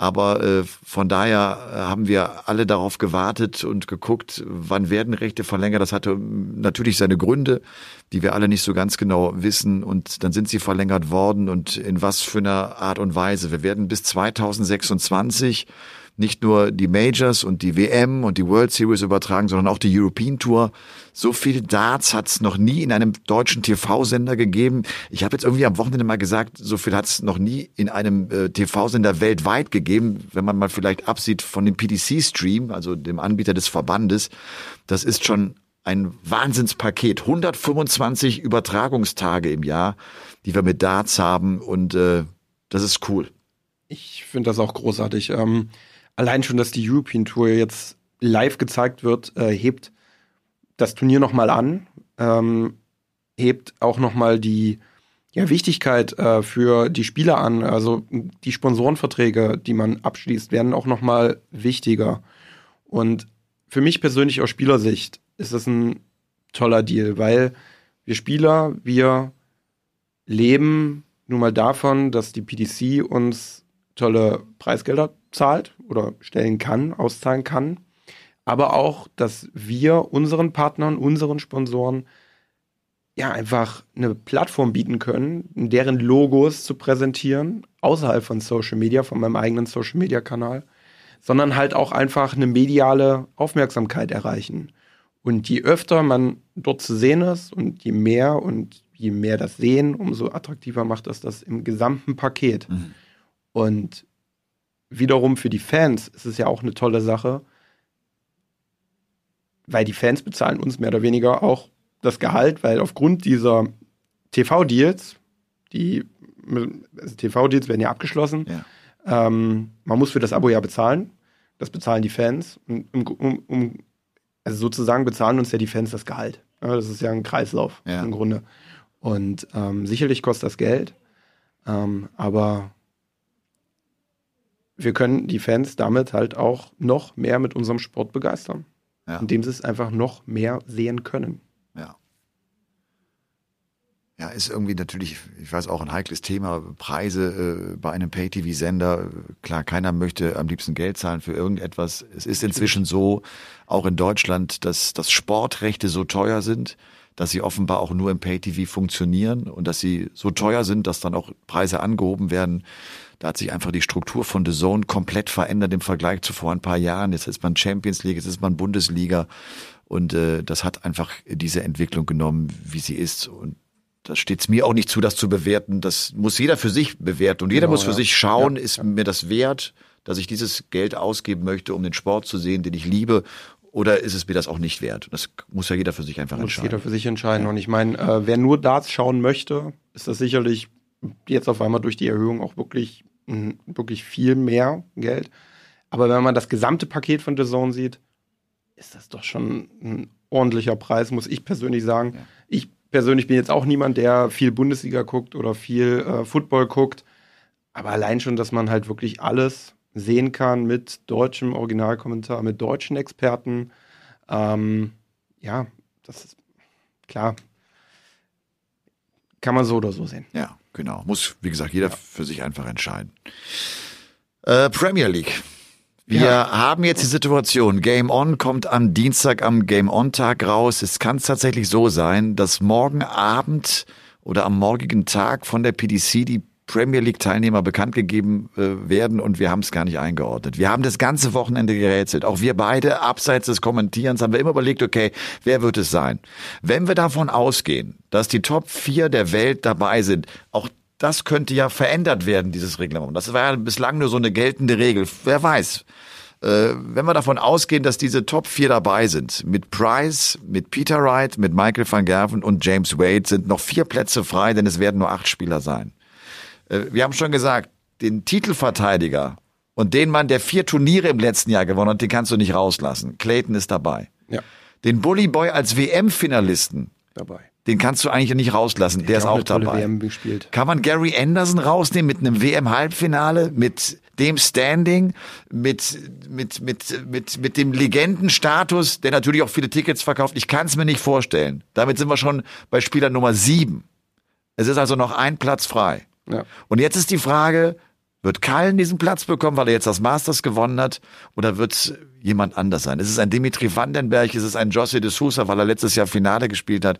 Aber äh, von daher äh, haben wir alle darauf gewartet und geguckt, wann werden Rechte verlängert. Das hatte natürlich seine Gründe, die wir alle nicht so ganz genau wissen. Und dann sind sie verlängert worden und in was für einer Art und Weise. Wir werden bis 2026 nicht nur die Majors und die WM und die World Series übertragen, sondern auch die European Tour. So viel Darts hat es noch nie in einem deutschen TV-Sender gegeben. Ich habe jetzt irgendwie am Wochenende mal gesagt, so viel hat es noch nie in einem äh, TV-Sender weltweit gegeben, wenn man mal vielleicht absieht von dem PDC-Stream, also dem Anbieter des Verbandes. Das ist schon ein Wahnsinnspaket. 125 Übertragungstage im Jahr, die wir mit Darts haben und äh, das ist cool. Ich finde das auch großartig. Ähm, allein schon, dass die European Tour jetzt live gezeigt wird, äh, hebt das Turnier nochmal an, ähm, hebt auch nochmal die ja, Wichtigkeit äh, für die Spieler an. Also die Sponsorenverträge, die man abschließt, werden auch nochmal wichtiger. Und für mich persönlich aus Spielersicht ist das ein toller Deal, weil wir Spieler, wir leben nun mal davon, dass die PDC uns tolle Preisgelder zahlt oder stellen kann, auszahlen kann. Aber auch, dass wir unseren Partnern, unseren Sponsoren ja einfach eine Plattform bieten können, deren Logos zu präsentieren, außerhalb von Social Media, von meinem eigenen Social Media Kanal, sondern halt auch einfach eine mediale Aufmerksamkeit erreichen. Und je öfter man dort zu sehen ist und je mehr und je mehr das Sehen, umso attraktiver macht das das im gesamten Paket. Mhm. Und wiederum für die Fans ist es ja auch eine tolle Sache, weil die Fans bezahlen uns mehr oder weniger auch das Gehalt, weil aufgrund dieser TV-Deals, die also TV-Deals werden ja abgeschlossen, ja. Ähm, man muss für das Abo ja bezahlen, das bezahlen die Fans, um, um, um, also sozusagen bezahlen uns ja die Fans das Gehalt. Ja, das ist ja ein Kreislauf ja. im Grunde. Und ähm, sicherlich kostet das Geld. Ähm, aber wir können die Fans damit halt auch noch mehr mit unserem Sport begeistern. Ja. Indem sie es einfach noch mehr sehen können. Ja. Ja, ist irgendwie natürlich, ich weiß auch, ein heikles Thema. Preise äh, bei einem Pay-TV-Sender. Klar, keiner möchte am liebsten Geld zahlen für irgendetwas. Es ist inzwischen so, auch in Deutschland, dass, dass Sportrechte so teuer sind, dass sie offenbar auch nur im Pay-TV funktionieren und dass sie so teuer sind, dass dann auch Preise angehoben werden. Da hat sich einfach die Struktur von The Zone komplett verändert im Vergleich zu vor ein paar Jahren. Jetzt ist man Champions League, jetzt ist man Bundesliga. Und äh, das hat einfach diese Entwicklung genommen, wie sie ist. Und das steht es mir auch nicht zu, das zu bewerten. Das muss jeder für sich bewerten. Und jeder Genau, muss für ja. sich schauen, Ja, ist ja. mir das wert, dass ich dieses Geld ausgeben möchte, um den Sport zu sehen, den ich liebe. Oder ist es mir das auch nicht wert? Das muss ja jeder für sich einfach muss entscheiden. jeder für sich entscheiden. Und ich meine, äh, wer nur Darts schauen möchte, ist das sicherlich jetzt auf einmal durch die Erhöhung auch wirklich, mh, wirklich viel mehr Geld. Aber wenn man das gesamte Paket von The Zone sieht, ist das doch schon ein ordentlicher Preis, muss ich persönlich sagen. Ja. Ich persönlich bin jetzt auch niemand, der viel Bundesliga guckt oder viel äh, Football guckt. Aber allein schon, dass man halt wirklich alles sehen kann mit deutschem Originalkommentar, mit deutschen Experten. Ähm, ja, das ist klar. Kann man so oder so sehen. Ja, genau. Muss, wie gesagt, jeder für sich einfach entscheiden. Äh, Premier League. Wir Ja. haben jetzt die Situation, Game On kommt am Dienstag am Game On-Tag raus. Es kann tatsächlich so sein, dass morgen Abend oder am morgigen Tag von der PDC die Premier League-Teilnehmer bekannt gegeben äh, werden und wir haben es gar nicht eingeordnet. Wir haben das ganze Wochenende gerätselt. Auch wir beide, abseits des Kommentierens, haben wir immer überlegt, okay, wer wird es sein? Wenn wir davon ausgehen, dass die Top 4 der Welt dabei sind, auch das könnte ja verändert werden, dieses Reglement. Das war ja bislang nur so eine geltende Regel. Wer weiß. Äh, wenn wir davon ausgehen, dass diese Top 4 dabei sind, mit Price, mit Peter Wright, mit Michael van Gerven und James Wade sind noch vier Plätze frei, denn es werden nur acht Spieler sein. Äh, wir haben schon gesagt, den Titelverteidiger und den Mann, der vier Turniere im letzten Jahr gewonnen hat, den kannst du nicht rauslassen. Clayton ist dabei. Ja, Den Bully Boy als WM-Finalisten, dabei. den kannst du eigentlich nicht rauslassen. Der ist Hat auch dabei. WM gespielt. Kann man Gary Anderson rausnehmen mit einem WM-Halbfinale, mit dem Standing, mit, mit, mit, mit, mit dem Legendenstatus, der natürlich auch viele Tickets verkauft? Ich kann es mir nicht vorstellen. Damit sind wir schon bei Spieler Nummer sieben. Es ist also noch ein Platz frei. Ja. Und jetzt ist die Frage, wird Kallen diesen Platz bekommen, weil er jetzt das Masters gewonnen hat, oder wird es jemand anders sein? Ist es ein Dimitri Vandenberg, ist es ein José de Sousa, weil er letztes Jahr Finale gespielt hat?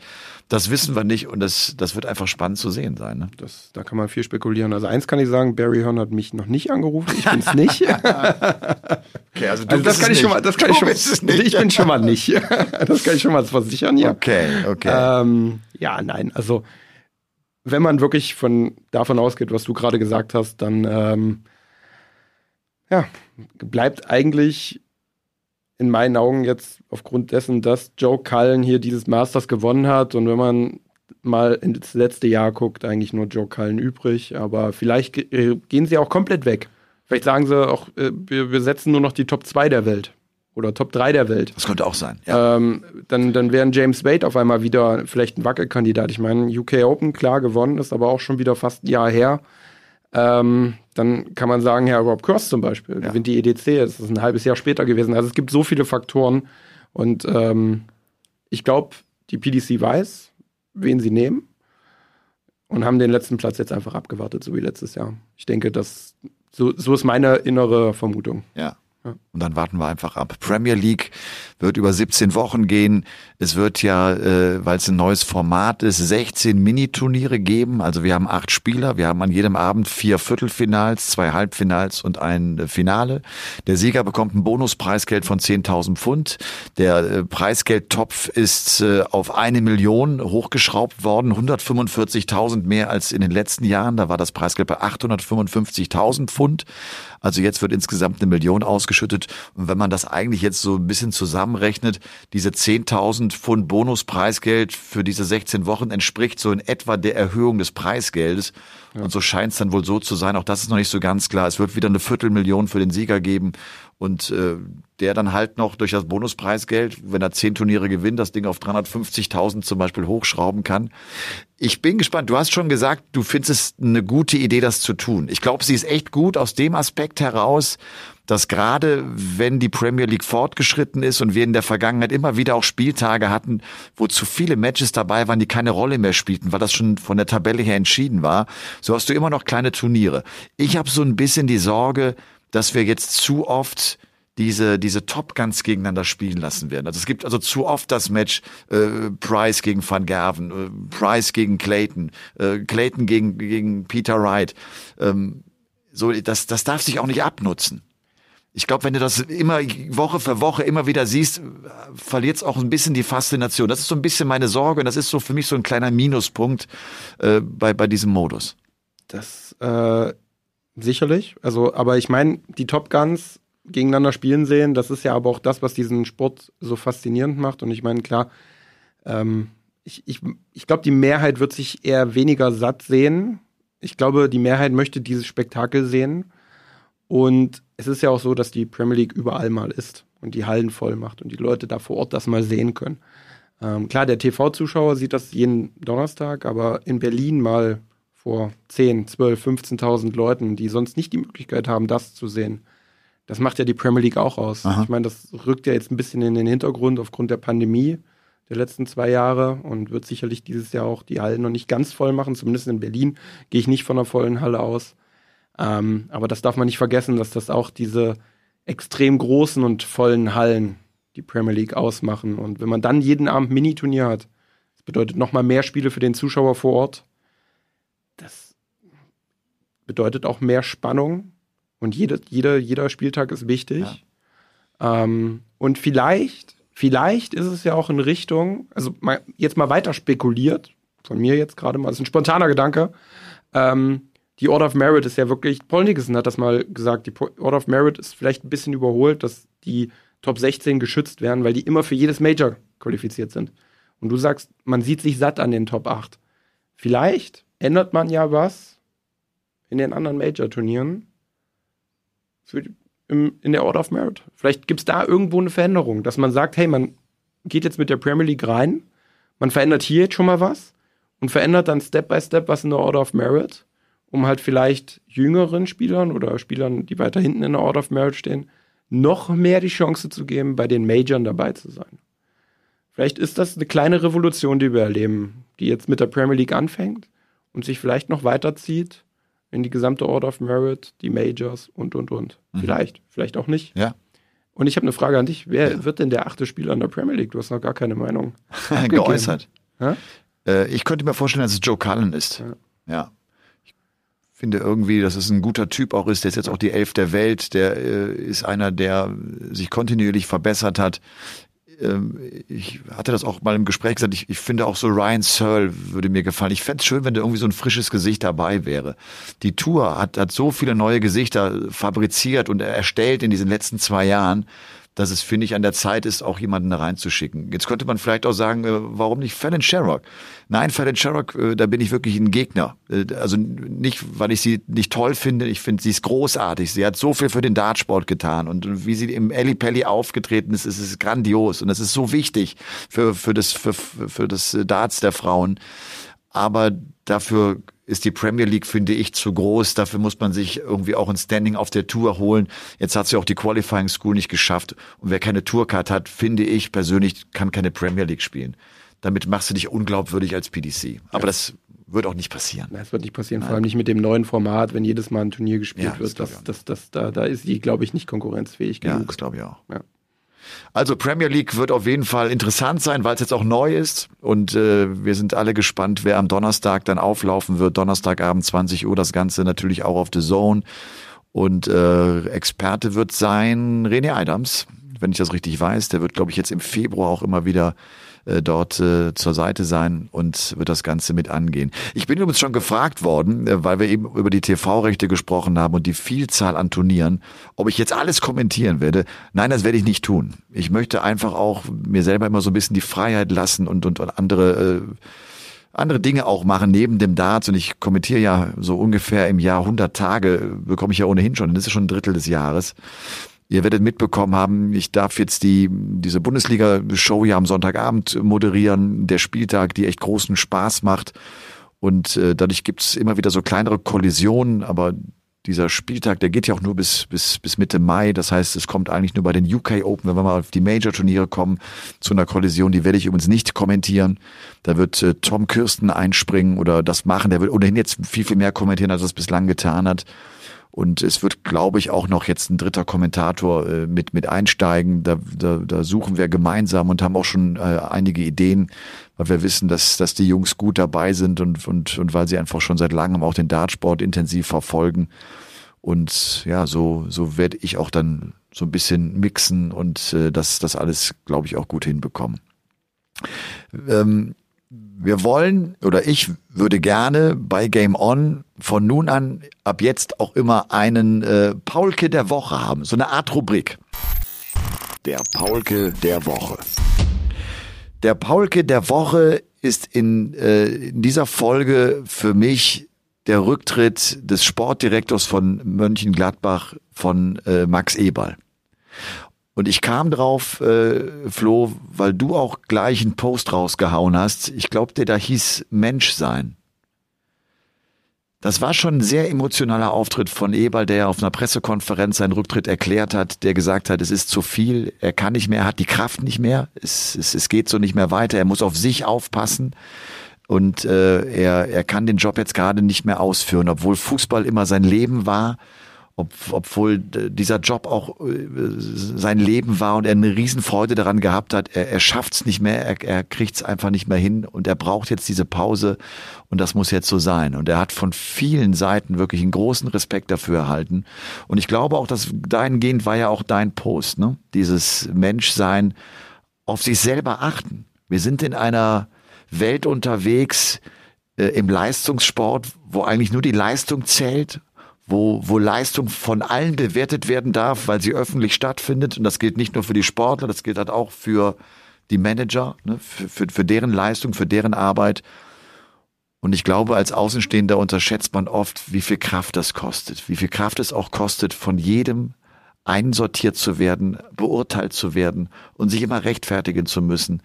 Das wissen wir nicht und das, das wird einfach spannend zu sehen sein. Ne? Das, da kann man viel spekulieren. Also eins kann ich sagen, Barry Horn hat mich noch nicht angerufen. Ich bin's nicht. Okay, also also das kann ich schon mal, das kann Du ich schon, bist es nicht. ich bin schon mal nicht. Das kann ich schon mal versichern hier. Okay, okay. Ähm, ja, nein, also wenn man wirklich von davon ausgeht, was du gerade gesagt hast, dann ähm, ja, bleibt eigentlich in meinen Augen jetzt aufgrund dessen, dass Joe Cullen hier dieses Masters gewonnen hat. Und wenn man mal ins letzte Jahr guckt, eigentlich nur Joe Cullen übrig, aber vielleicht äh, gehen sie auch komplett weg. Vielleicht sagen sie auch, äh, wir, wir setzen nur noch die Top 2 der Welt oder Top 3 der Welt. Das könnte auch sein. Ja. Ähm, dann, dann wären James Wade auf einmal wieder vielleicht ein Wackelkandidat. Ich meine, UK Open, klar gewonnen, ist aber auch schon wieder fast ein Jahr her. Ähm, dann kann man sagen, Herr Rob Cross zum Beispiel gewinnt die EDC, das ist ein halbes Jahr später gewesen. Also es gibt so viele Faktoren und ähm, ich glaube, die PDC weiß, wen sie nehmen und haben den letzten Platz jetzt einfach abgewartet, so wie letztes Jahr. Ich denke, das so, so ist meine innere Vermutung. Ja. Und dann warten wir einfach ab. Premier League wird über 17 Wochen gehen. Es wird ja, äh, weil es ein neues Format ist, 16 Mini-Turniere geben. Also wir haben acht Spieler. Wir haben an jedem Abend vier Viertelfinals, zwei Halbfinals und ein äh, Finale. Der Sieger bekommt ein Bonuspreisgeld von 10.000 Pfund. Der äh, Preisgeldtopf ist äh, auf eine Million hochgeschraubt worden. 145.000 mehr als in den letzten Jahren. Da war das Preisgeld bei 855.000 Pfund. Also jetzt wird insgesamt eine Million ausgeschüttet. Und wenn man das eigentlich jetzt so ein bisschen zusammenrechnet, diese 10.000 Pfund Bonuspreisgeld für diese 16 Wochen entspricht so in etwa der Erhöhung des Preisgeldes. Und so scheint es dann wohl so zu sein. Auch das ist noch nicht so ganz klar. Es wird wieder eine Viertelmillion für den Sieger geben. Und äh, der dann halt noch durch das Bonuspreisgeld, wenn er zehn Turniere gewinnt, das Ding auf 350.000 zum Beispiel hochschrauben kann. Ich bin gespannt. Du hast schon gesagt, du findest es eine gute Idee, das zu tun. Ich glaube, sie ist echt gut aus dem Aspekt heraus, dass gerade wenn die Premier League fortgeschritten ist und wir in der Vergangenheit immer wieder auch Spieltage hatten, wo zu viele Matches dabei waren, die keine Rolle mehr spielten, weil das schon von der Tabelle her entschieden war, so hast du immer noch kleine Turniere. Ich habe so ein bisschen die Sorge, dass wir jetzt zu oft diese, diese Top Guns gegeneinander spielen lassen werden. Also es gibt also zu oft das Match äh, Price gegen Van Gerven, äh, Price gegen Clayton, äh, Clayton gegen, gegen Peter Wright. Ähm, so, das, das darf sich auch nicht abnutzen. Ich glaube, wenn du das immer Woche für Woche immer wieder siehst, verliert es auch ein bisschen die Faszination. Das ist so ein bisschen meine Sorge und das ist so für mich so ein kleiner Minuspunkt äh, bei, bei diesem Modus. Das äh, sicherlich. Also, aber ich meine, die Top Guns gegeneinander spielen sehen. Das ist ja aber auch das, was diesen Sport so faszinierend macht. Und ich meine, klar, ähm, ich, ich, ich glaube, die Mehrheit wird sich eher weniger satt sehen. Ich glaube, die Mehrheit möchte dieses Spektakel sehen. Und es ist ja auch so, dass die Premier League überall mal ist und die Hallen voll macht und die Leute da vor Ort das mal sehen können. Ähm, klar, der TV-Zuschauer sieht das jeden Donnerstag, aber in Berlin mal vor 10, 12, 15.000 Leuten, die sonst nicht die Möglichkeit haben, das zu sehen, das macht ja die Premier League auch aus. Aha. Ich meine, das rückt ja jetzt ein bisschen in den Hintergrund aufgrund der Pandemie der letzten zwei Jahre und wird sicherlich dieses Jahr auch die Hallen noch nicht ganz voll machen. Zumindest in Berlin gehe ich nicht von einer vollen Halle aus. Ähm, aber das darf man nicht vergessen, dass das auch diese extrem großen und vollen Hallen die Premier League ausmachen. Und wenn man dann jeden Abend Mini-Turnier hat, das bedeutet nochmal mehr Spiele für den Zuschauer vor Ort. Das bedeutet auch mehr Spannung, und jede, jeder, jeder Spieltag ist wichtig. Ja. Ähm, und vielleicht, vielleicht ist es ja auch in Richtung, also mal, jetzt mal weiter spekuliert, von mir jetzt gerade mal, das ist ein spontaner Gedanke. Ähm, die Order of Merit ist ja wirklich, Paul Nicholson hat das mal gesagt, die Order of Merit ist vielleicht ein bisschen überholt, dass die Top 16 geschützt werden, weil die immer für jedes Major qualifiziert sind. Und du sagst, man sieht sich satt an den Top 8. Vielleicht ändert man ja was in den anderen Major-Turnieren, in der Order of Merit. Vielleicht gibt es da irgendwo eine Veränderung, dass man sagt, hey, man geht jetzt mit der Premier League rein, man verändert hier jetzt schon mal was und verändert dann Step by Step was in der Order of Merit, um halt vielleicht jüngeren Spielern oder Spielern, die weiter hinten in der Order of Merit stehen, noch mehr die Chance zu geben, bei den Majoren dabei zu sein. Vielleicht ist das eine kleine Revolution, die wir erleben, die jetzt mit der Premier League anfängt und sich vielleicht noch weiterzieht in die gesamte Order of Merit, die Majors und, und, und. Mhm. Vielleicht, vielleicht auch nicht. Ja. Und ich habe eine Frage an dich. Wer ja. wird denn der achte Spieler in der Premier League? Du hast noch gar keine Meinung geäußert. Äh, ich könnte mir vorstellen, dass es Joe Cullen ist. Ja. ja. Ich finde irgendwie, dass es ein guter Typ auch ist. Der ist jetzt auch die Elf der Welt. Der äh, ist einer, der sich kontinuierlich verbessert hat. Ähm, ich hatte das auch mal im Gespräch gesagt, ich, ich finde auch so Ryan Searle würde mir gefallen. Ich fände es schön, wenn da irgendwie so ein frisches Gesicht dabei wäre. Die Tour hat, hat so viele neue Gesichter fabriziert und erstellt in diesen letzten zwei Jahren dass es, finde ich, an der Zeit ist, auch jemanden da reinzuschicken. Jetzt könnte man vielleicht auch sagen, äh, warum nicht Fallon Sherrock? Nein, Fallon Sherrock, äh, da bin ich wirklich ein Gegner. Äh, also nicht, weil ich sie nicht toll finde, ich finde, sie ist großartig. Sie hat so viel für den Dartsport getan und wie sie im Ellie Pelli aufgetreten ist, ist es grandios und es ist so wichtig für, für, das, für, für das Darts der Frauen. Aber dafür ist die Premier League, finde ich, zu groß. Dafür muss man sich irgendwie auch ein Standing auf der Tour holen. Jetzt hat sie auch die Qualifying School nicht geschafft. Und wer keine Tourcard hat, finde ich persönlich, kann keine Premier League spielen. Damit machst du dich unglaubwürdig als PDC. Aber ja. das wird auch nicht passieren. Das wird nicht passieren, Nein. vor allem nicht mit dem neuen Format, wenn jedes Mal ein Turnier gespielt ja, wird. Das, das, das, da, da ist die, glaube ich, nicht konkurrenzfähig genug. Ja, das glaube ich auch. Ja. Also Premier League wird auf jeden Fall interessant sein, weil es jetzt auch neu ist. Und äh, wir sind alle gespannt, wer am Donnerstag dann auflaufen wird. Donnerstagabend 20 Uhr, das Ganze natürlich auch auf The Zone. Und äh, Experte wird sein René Adams, wenn ich das richtig weiß. Der wird, glaube ich, jetzt im Februar auch immer wieder äh, dort äh, zur Seite sein und wird das Ganze mit angehen. Ich bin übrigens schon gefragt worden, äh, weil wir eben über die TV-Rechte gesprochen haben und die Vielzahl an Turnieren, ob ich jetzt alles kommentieren werde. Nein, das werde ich nicht tun. Ich möchte einfach auch mir selber immer so ein bisschen die Freiheit lassen und, und, und andere äh, andere Dinge auch machen neben dem Darts und ich kommentiere ja so ungefähr im Jahr 100 Tage bekomme ich ja ohnehin schon, das ist schon ein Drittel des Jahres Ihr werdet mitbekommen haben, ich darf jetzt die, diese Bundesliga-Show ja am Sonntagabend moderieren, der Spieltag, die echt großen Spaß macht. Und äh, dadurch gibt's immer wieder so kleinere Kollisionen, aber dieser Spieltag, der geht ja auch nur bis, bis, bis Mitte Mai. Das heißt, es kommt eigentlich nur bei den UK Open, wenn wir mal auf die Major-Turniere kommen, zu einer Kollision. Die werde ich übrigens nicht kommentieren. Da wird äh, Tom Kirsten einspringen oder das machen. Der wird ohnehin jetzt viel, viel mehr kommentieren, als er es bislang getan hat. Und es wird, glaube ich, auch noch jetzt ein dritter Kommentator äh, mit, mit einsteigen. Da, da, da suchen wir gemeinsam und haben auch schon äh, einige Ideen, weil wir wissen, dass, dass die Jungs gut dabei sind und, und, und weil sie einfach schon seit langem auch den Dartsport intensiv verfolgen. Und ja, so, so werde ich auch dann so ein bisschen mixen und äh, das, das alles, glaube ich, auch gut hinbekommen. Ähm, wir wollen oder ich würde gerne bei Game On von nun an ab jetzt auch immer einen äh, Paulke der Woche haben, so eine Art Rubrik. Der Paulke der Woche. Der Paulke der Woche ist in, äh, in dieser Folge für mich der Rücktritt des Sportdirektors von Mönchengladbach von äh, Max Eberl. Und ich kam drauf, äh, Flo, weil du auch gleich einen Post rausgehauen hast. Ich glaube, der da hieß Mensch sein. Das war schon ein sehr emotionaler Auftritt von Eberl, der auf einer Pressekonferenz seinen Rücktritt erklärt hat, der gesagt hat, es ist zu viel, er kann nicht mehr, er hat die Kraft nicht mehr, es, es, es geht so nicht mehr weiter, er muss auf sich aufpassen und äh, er, er kann den Job jetzt gerade nicht mehr ausführen, obwohl Fußball immer sein Leben war ob, obwohl dieser Job auch äh, sein Leben war und er eine Riesenfreude daran gehabt hat, er, er schafft es nicht mehr, er, er kriegt es einfach nicht mehr hin und er braucht jetzt diese Pause und das muss jetzt so sein. Und er hat von vielen Seiten wirklich einen großen Respekt dafür erhalten. Und ich glaube auch, dass dahingehend war ja auch dein Post, ne? Dieses Menschsein, auf sich selber achten. Wir sind in einer Welt unterwegs, äh, im Leistungssport, wo eigentlich nur die Leistung zählt wo, wo Leistung von allen bewertet werden darf, weil sie öffentlich stattfindet. Und das gilt nicht nur für die Sportler, das gilt halt auch für die Manager, ne, für, für, für deren Leistung, für deren Arbeit. Und ich glaube, als Außenstehender unterschätzt man oft, wie viel Kraft das kostet, wie viel Kraft es auch kostet, von jedem einsortiert zu werden, beurteilt zu werden und sich immer rechtfertigen zu müssen.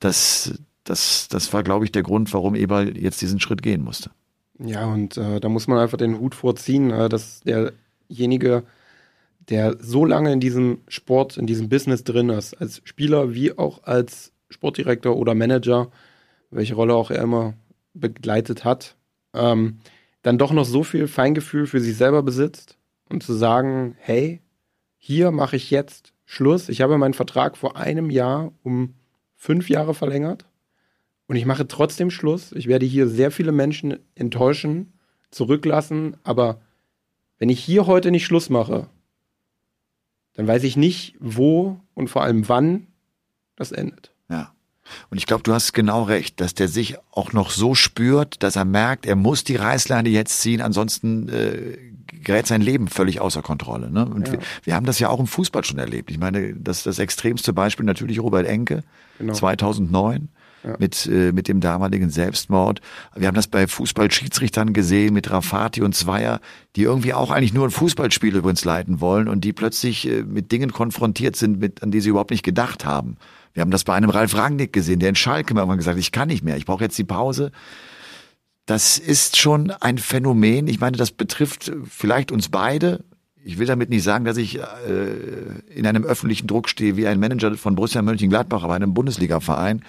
Das, das, das war, glaube ich, der Grund, warum Eberl jetzt diesen Schritt gehen musste. Ja, und äh, da muss man einfach den Hut vorziehen, äh, dass derjenige, der so lange in diesem Sport, in diesem Business drin ist, als Spieler wie auch als Sportdirektor oder Manager, welche Rolle auch er immer begleitet hat, ähm, dann doch noch so viel Feingefühl für sich selber besitzt und zu sagen, hey, hier mache ich jetzt Schluss. Ich habe meinen Vertrag vor einem Jahr um fünf Jahre verlängert und ich mache trotzdem Schluss. Ich werde hier sehr viele Menschen enttäuschen, zurücklassen. Aber wenn ich hier heute nicht Schluss mache, dann weiß ich nicht, wo und vor allem wann das endet. Ja. Und ich glaube, du hast genau recht, dass der sich auch noch so spürt, dass er merkt, er muss die Reißleine jetzt ziehen, ansonsten äh, gerät sein Leben völlig außer Kontrolle. Ne? Und ja. wir, wir, haben das ja auch im Fußball schon erlebt. Ich meine, das das extremste Beispiel natürlich Robert Enke, genau. 2009 ja. mit, äh, mit dem damaligen Selbstmord. Wir haben das bei Fußballschiedsrichtern gesehen mit Rafati und Zweier, die irgendwie auch eigentlich nur ein Fußballspiel übrigens leiten wollen und die plötzlich äh, mit Dingen konfrontiert sind, mit, an die sie überhaupt nicht gedacht haben. Wir haben das bei einem Ralf Rangnick gesehen, der in Schalke mal gesagt, ich kann nicht mehr, ich brauche jetzt die Pause. Das ist schon ein Phänomen. Ich meine, das betrifft vielleicht uns beide. Ich will damit nicht sagen, dass ich äh, in einem öffentlichen Druck stehe wie ein Manager von Borussia Mönchengladbach, aber einem Bundesliga-Verein.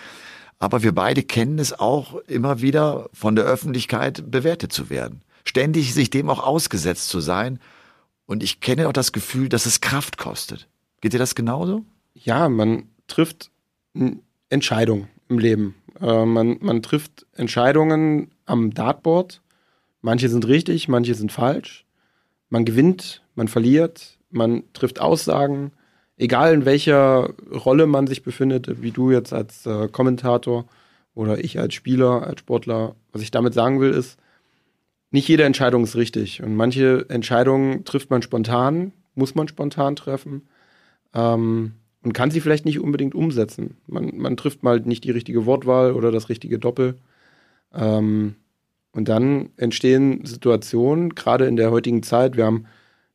Aber wir beide kennen es auch immer wieder von der Öffentlichkeit bewertet zu werden. Ständig sich dem auch ausgesetzt zu sein. Und ich kenne auch das Gefühl, dass es Kraft kostet. Geht dir das genauso? Ja, man trifft Entscheidungen im Leben. Äh, man, man trifft Entscheidungen am Dartboard. Manche sind richtig, manche sind falsch. Man gewinnt, man verliert, man trifft Aussagen, egal in welcher Rolle man sich befindet, wie du jetzt als äh, Kommentator oder ich als Spieler, als Sportler, was ich damit sagen will, ist, nicht jede Entscheidung ist richtig. Und manche Entscheidungen trifft man spontan, muss man spontan treffen ähm, und kann sie vielleicht nicht unbedingt umsetzen. Man, man trifft mal nicht die richtige Wortwahl oder das richtige Doppel. Ähm, und dann entstehen Situationen, gerade in der heutigen Zeit, wir haben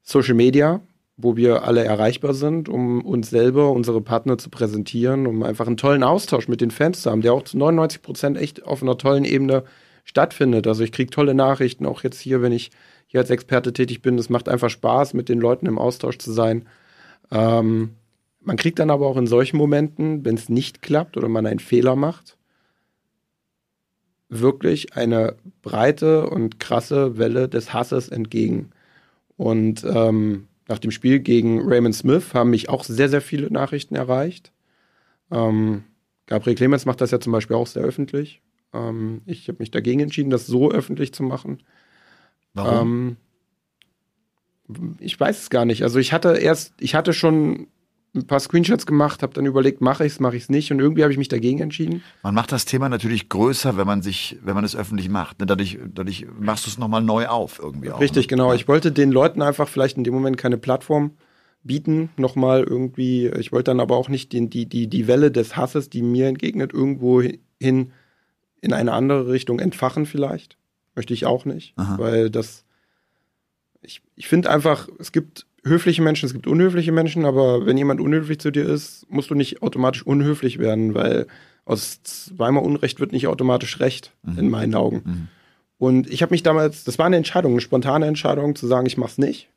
Social Media, wo wir alle erreichbar sind, um uns selber, unsere Partner zu präsentieren, um einfach einen tollen Austausch mit den Fans zu haben, der auch zu 99 Prozent echt auf einer tollen Ebene stattfindet. Also ich kriege tolle Nachrichten, auch jetzt hier, wenn ich hier als Experte tätig bin. Es macht einfach Spaß, mit den Leuten im Austausch zu sein. Ähm, man kriegt dann aber auch in solchen Momenten, wenn es nicht klappt oder man einen Fehler macht, wirklich eine breite und krasse Welle des Hasses entgegen. Und ähm, nach dem Spiel gegen Raymond Smith haben mich auch sehr, sehr viele Nachrichten erreicht. Ähm, Gabriel Clemens macht das ja zum Beispiel auch sehr öffentlich. Ähm, ich habe mich dagegen entschieden, das so öffentlich zu machen. Warum? Ähm, ich weiß es gar nicht. Also ich hatte erst, ich hatte schon ein paar Screenshots gemacht, habe dann überlegt, mache ich es, mache ich es nicht und irgendwie habe ich mich dagegen entschieden. Man macht das Thema natürlich größer, wenn man sich, wenn man es öffentlich macht. Ne, dadurch, dadurch machst du es nochmal neu auf irgendwie auch. Richtig, ne? genau. Ich wollte den Leuten einfach vielleicht in dem Moment keine Plattform bieten, nochmal irgendwie. Ich wollte dann aber auch nicht die, die, die, die Welle des Hasses, die mir entgegnet, irgendwo hin in eine andere Richtung entfachen vielleicht. Möchte ich auch nicht, Aha. weil das, ich, ich finde einfach, es gibt höfliche Menschen, es gibt unhöfliche Menschen, aber wenn jemand unhöflich zu dir ist, musst du nicht automatisch unhöflich werden, weil aus zweimal Unrecht wird nicht automatisch Recht, Mhm. in meinen Augen. Und ich habe mich damals, das war eine Entscheidung, eine spontane Entscheidung, zu sagen, ich mach's nicht.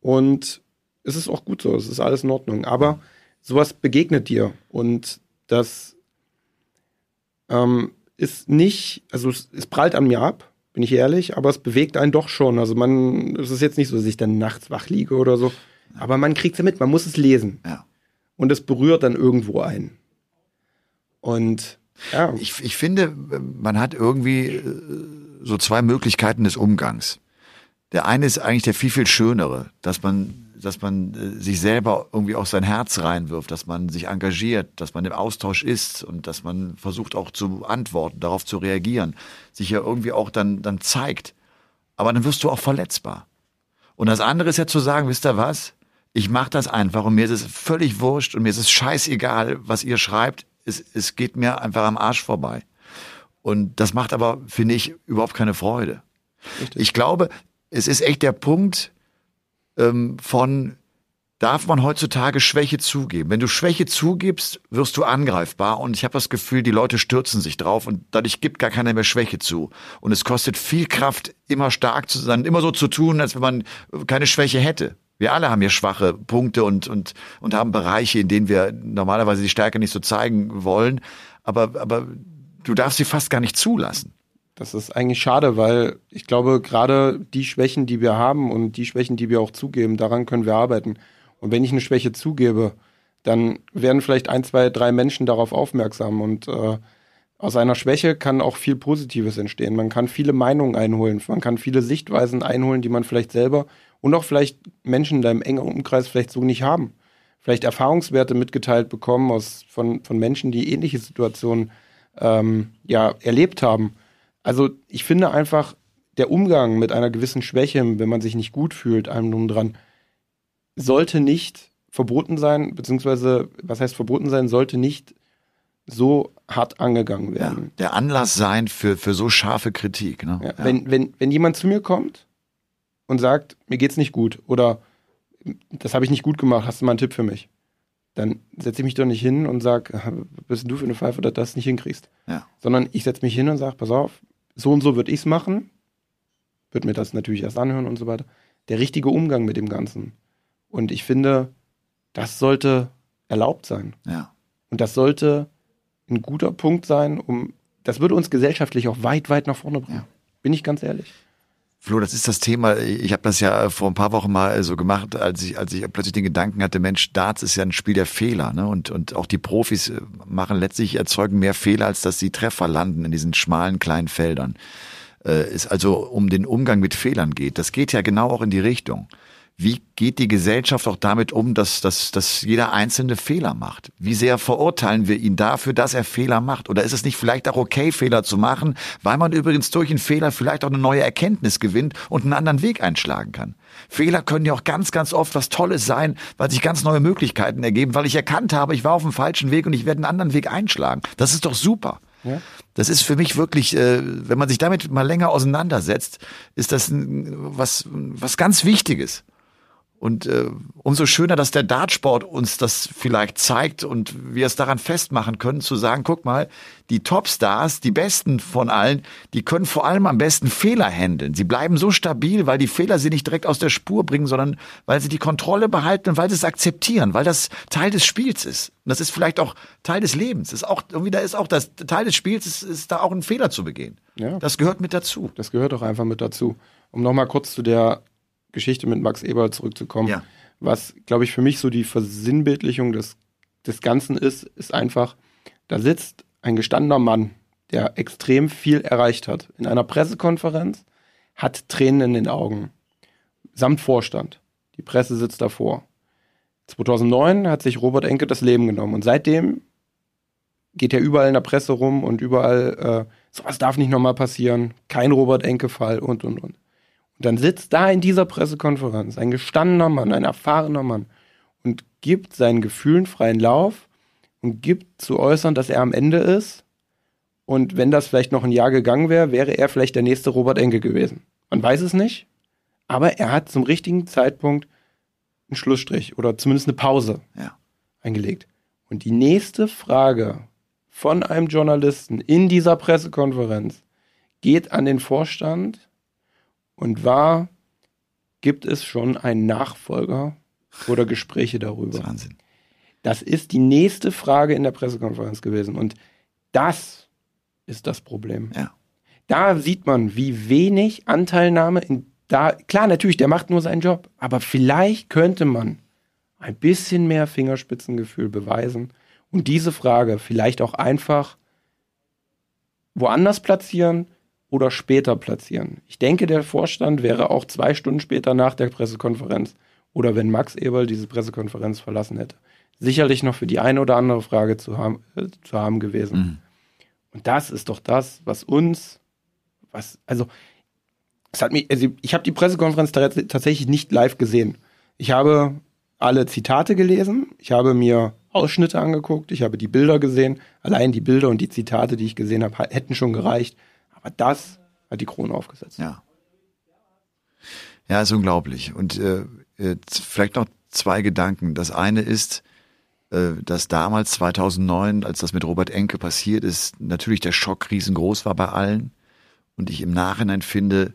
Und es ist auch gut so, es ist alles in Ordnung. Aber sowas begegnet dir und das ähm, ist nicht, also es, es prallt an mir ab, bin ich ehrlich, aber es bewegt einen doch schon. Also man, es ist jetzt nicht so, dass ich dann nachts wach liege oder so, aber man kriegt es ja mit, man muss es lesen. Ja. Und es berührt dann irgendwo einen. Und ja, Ich, ich finde, man hat irgendwie äh, so zwei Möglichkeiten des Umgangs. Der eine ist eigentlich der viel, viel schönere, dass man, dass man äh, sich selber irgendwie auch sein Herz reinwirft, dass man sich engagiert, dass man im Austausch ist und dass man versucht auch zu antworten, darauf zu reagieren, sich ja irgendwie auch dann, dann zeigt. Aber dann wirst du auch verletzbar. Und das andere ist ja zu sagen, wisst ihr was? Ich mache das einfach und mir ist es völlig wurscht und mir ist es scheißegal, was ihr schreibt. Es, es geht mir einfach am Arsch vorbei. Und das macht aber, finde ich, überhaupt keine Freude. Ich glaube, es ist echt der Punkt ähm, von, darf man heutzutage Schwäche zugeben? Wenn du Schwäche zugibst, wirst du angreifbar und ich habe das Gefühl, die Leute stürzen sich drauf und dadurch gibt gar keiner mehr Schwäche zu. Und es kostet viel Kraft, immer stark zu sein, immer so zu tun, als wenn man keine Schwäche hätte. Wir alle haben hier schwache Punkte und, und, und haben Bereiche, in denen wir normalerweise die Stärke nicht so zeigen wollen. Aber, aber du darfst sie fast gar nicht zulassen. Das ist eigentlich schade, weil ich glaube, gerade die Schwächen, die wir haben und die Schwächen, die wir auch zugeben, daran können wir arbeiten. Und wenn ich eine Schwäche zugebe, dann werden vielleicht ein, zwei, drei Menschen darauf aufmerksam. Und äh, aus einer Schwäche kann auch viel Positives entstehen. Man kann viele Meinungen einholen, man kann viele Sichtweisen einholen, die man vielleicht selber und auch vielleicht Menschen in deinem engen Umkreis vielleicht so nicht haben. Vielleicht Erfahrungswerte mitgeteilt bekommen aus, von, von Menschen, die ähnliche Situationen ähm, ja, erlebt haben. Also ich finde einfach, der Umgang mit einer gewissen Schwäche, wenn man sich nicht gut fühlt, einem drum dran, sollte nicht verboten sein, beziehungsweise, was heißt verboten sein, sollte nicht so hart angegangen Ja, werden. der Anlass sein für, für so scharfe Kritik. Ne? Ja. Wenn, wenn, wenn jemand zu mir kommt und sagt, mir geht's nicht gut oder das habe ich nicht gut gemacht, hast du mal einen Tipp für mich? Dann setze ich mich doch nicht hin und sag, "Ah, was bist du für eine Pfeife, dass du das nicht hinkriegst? Ja. Sondern ich setze mich hin und sage, pass auf, so und so würde ich's machen, würde mir das natürlich erst anhören und so weiter. Der richtige Umgang mit dem Ganzen. Und ich finde, das sollte erlaubt sein. Ja. Und das sollte ein guter Punkt sein, um das würde uns gesellschaftlich auch weit, weit nach vorne bringen. Ja. Bin ich ganz ehrlich. Flo, das ist das Thema. Ich habe das ja vor ein paar Wochen mal so gemacht, als ich, als ich plötzlich den Gedanken hatte, Mensch, Darts ist ja ein Spiel der Fehler, ne? Und, und auch die Profis äh, machen letztlich, erzeugen mehr Fehler, als dass sie Treffer landen in diesen schmalen kleinen Feldern. Äh, es also um den Umgang mit Fehlern geht. Das geht ja genau auch in die Richtung. Wie geht die Gesellschaft auch damit um, dass, dass, dass jeder einzelne Fehler macht? Wie sehr verurteilen wir ihn dafür, dass er Fehler macht? Oder ist es nicht vielleicht auch okay, Fehler zu machen, weil man übrigens durch einen Fehler vielleicht auch eine neue Erkenntnis gewinnt und einen anderen Weg einschlagen kann? Fehler können ja auch ganz, ganz oft was Tolles sein, weil sich ganz neue Möglichkeiten ergeben, weil ich erkannt habe, ich war auf dem falschen Weg und ich werde einen anderen Weg einschlagen. Das ist doch super. Ja. Das ist für mich wirklich, äh, wenn man sich damit mal länger auseinandersetzt, ist das was, was ganz Wichtiges. Und äh, umso schöner, dass der Dartsport uns das vielleicht zeigt und wir es daran festmachen können, zu sagen, guck mal, die Topstars, die Besten von allen, die können vor allem am besten Fehler handeln. Sie bleiben so stabil, weil die Fehler sie nicht direkt aus der Spur bringen, sondern weil sie die Kontrolle behalten und weil sie es akzeptieren, weil das Teil des Spiels ist. Und das ist vielleicht auch Teil des Lebens. Ist auch, irgendwie da ist auch das Teil des Spiels, ist, ist da auch ein Fehler zu begehen. Ja. Das gehört mit dazu. Das gehört auch einfach mit dazu. Um nochmal kurz zu der Geschichte mit Max Eberl zurückzukommen. Ja. Was, glaube ich, für mich so die Versinnbildlichung des, des Ganzen ist, ist einfach, da sitzt ein gestandener Mann, der extrem viel erreicht hat. In einer Pressekonferenz hat Tränen in den Augen. Samt Vorstand. Die Presse sitzt davor. 2009 hat sich Robert Enke das Leben genommen und seitdem geht er überall in der Presse rum und überall, äh, sowas darf nicht nochmal passieren, kein Robert Enke-Fall und, und, und. Und dann sitzt da in dieser Pressekonferenz ein gestandener Mann, ein erfahrener Mann und gibt seinen Gefühlen freien Lauf und gibt zu äußern, dass er am Ende ist. Und wenn das vielleicht noch ein Jahr gegangen wäre, wäre er vielleicht der nächste Robert Enke gewesen. Man weiß es nicht, aber er hat zum richtigen Zeitpunkt einen Schlussstrich oder zumindest eine Pause ja. eingelegt. Und die nächste Frage von einem Journalisten in dieser Pressekonferenz geht an den Vorstand und war, gibt es schon einen Nachfolger oder Gespräche darüber? Das Wahnsinn. Das ist die nächste Frage in der Pressekonferenz gewesen. Und das ist das Problem. Ja. Da sieht man, wie wenig Anteilnahme in da, klar, natürlich, der macht nur seinen Job, aber vielleicht könnte man ein bisschen mehr Fingerspitzengefühl beweisen und diese Frage vielleicht auch einfach woanders platzieren, oder später platzieren. Ich denke, der Vorstand wäre auch zwei Stunden später nach der Pressekonferenz oder wenn Max Eberl diese Pressekonferenz verlassen hätte, sicherlich noch für die eine oder andere Frage zu haben, äh, zu haben gewesen. Mhm. Und das ist doch das, was uns, was, also, es hat mich, also ich habe die Pressekonferenz tatsächlich nicht live gesehen. Ich habe alle Zitate gelesen, ich habe mir Ausschnitte angeguckt, ich habe die Bilder gesehen. Allein die Bilder und die Zitate, die ich gesehen habe, hätten schon gereicht, aber das hat die Krone aufgesetzt. Ja. Ja, ist unglaublich. Und äh, vielleicht noch zwei Gedanken. Das eine ist, äh, dass damals 2009, als das mit Robert Enke passiert ist, natürlich der Schock riesengroß war bei allen. Und ich im Nachhinein finde,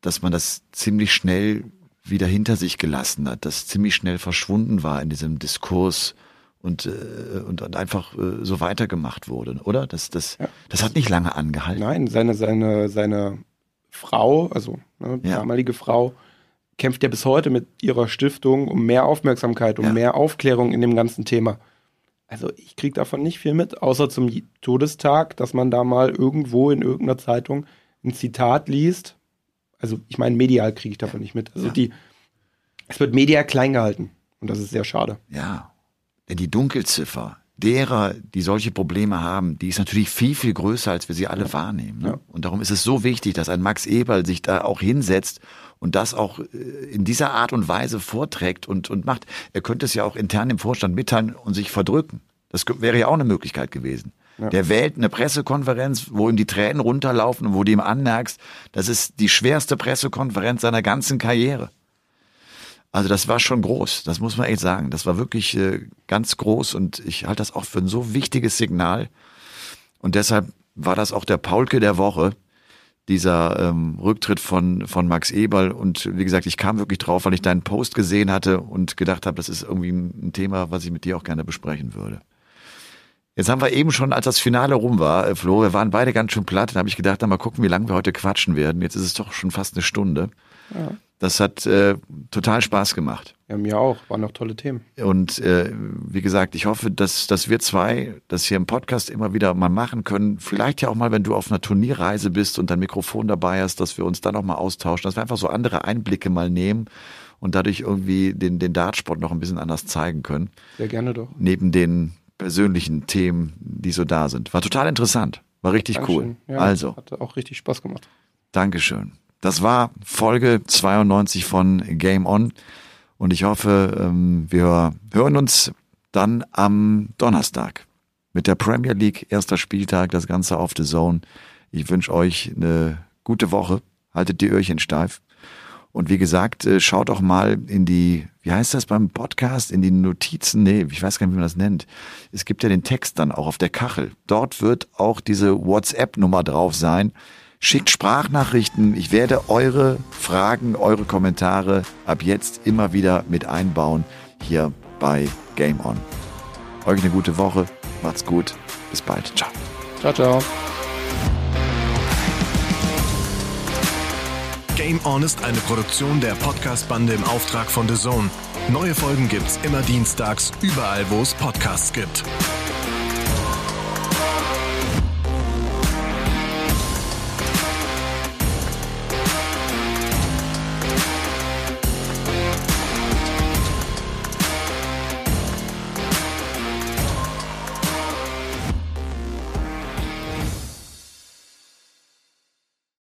dass man das ziemlich schnell wieder hinter sich gelassen hat, das ziemlich schnell verschwunden war in diesem Diskurs und, äh, und, und einfach äh, so weitergemacht wurde, oder? Das, das, ja. das hat nicht lange angehalten. Nein, seine, seine, seine Frau, also ne, ja. damalige Frau, kämpft ja bis heute mit ihrer Stiftung um mehr Aufmerksamkeit, um ja. mehr Aufklärung in dem ganzen Thema. Also ich kriege davon nicht viel mit, außer zum Todestag, dass man da mal irgendwo in irgendeiner Zeitung ein Zitat liest. Also ich meine, medial kriege ich davon nicht mit. Also die, es wird medial klein gehalten und das ist sehr schade. Ja, denn die Dunkelziffer derer, die solche Probleme haben, die ist natürlich viel, viel größer, als wir sie alle wahrnehmen. Ne? Und darum ist es so wichtig, dass ein Max Eberl sich da auch hinsetzt und das auch äh, in dieser Art und Weise vorträgt und, und macht. Er könnte es ja auch intern im Vorstand mitteilen und sich verdrücken. Das wäre ja auch eine Möglichkeit gewesen. Ja. Der wählt eine Pressekonferenz, wo ihm die Tränen runterlaufen und wo du ihm anmerkst, das ist die schwerste Pressekonferenz seiner ganzen Karriere. Also das war schon groß, das muss man echt sagen. Das war wirklich äh, ganz groß und ich halte das auch für ein so wichtiges Signal. Und deshalb war das auch der Paulke der Woche, dieser ähm, Rücktritt von, von Max Eberl. Und wie gesagt, ich kam wirklich drauf, weil ich deinen Post gesehen hatte und gedacht habe, das ist irgendwie ein Thema, was ich mit dir auch gerne besprechen würde. Jetzt haben wir eben schon, als das Finale rum war, äh, Flo, wir waren beide ganz schön platt. Dann habe ich gedacht, dann mal gucken, wie lange wir heute quatschen werden. Jetzt ist es doch schon fast eine Stunde. Ja. Das hat äh, total Spaß gemacht. Ja, mir auch. Waren noch tolle Themen. Und äh, wie gesagt, ich hoffe, dass, dass wir zwei das hier im Podcast immer wieder mal machen können. Vielleicht ja auch mal, wenn du auf einer Turnierreise bist und dein Mikrofon dabei hast, dass wir uns da nochmal austauschen, dass wir einfach so andere Einblicke mal nehmen und dadurch irgendwie den, den Dartsport noch ein bisschen anders zeigen können. Sehr gerne doch. Neben den persönlichen Themen, die so da sind. War total interessant. War richtig Dankeschön. cool. Ja, also. Hat auch richtig Spaß gemacht. Dankeschön. Das war Folge 92 von Game On. Und ich hoffe, ähm, wir hören uns dann am Donnerstag mit der Premier League, erster Spieltag, das Ganze auf The Zone. Ich wünsche euch eine gute Woche. Haltet die Öhrchen steif. Und wie gesagt, äh, schaut auch mal in die, wie heißt das beim Podcast, in die Notizen, nee, ich weiß gar nicht, wie man das nennt. Es gibt ja den Text dann auch auf der Kachel. Dort wird auch diese WhatsApp-Nummer drauf sein. Schickt Sprachnachrichten. Ich werde eure Fragen, eure Kommentare ab jetzt immer wieder mit einbauen hier bei Game On. Euch eine gute Woche. Macht's gut. Bis bald. Ciao. Ciao, ciao. Game On ist eine Produktion der Podcast-Bande im Auftrag von The Zone. Neue Folgen gibt's immer dienstags, überall, wo es Podcasts gibt.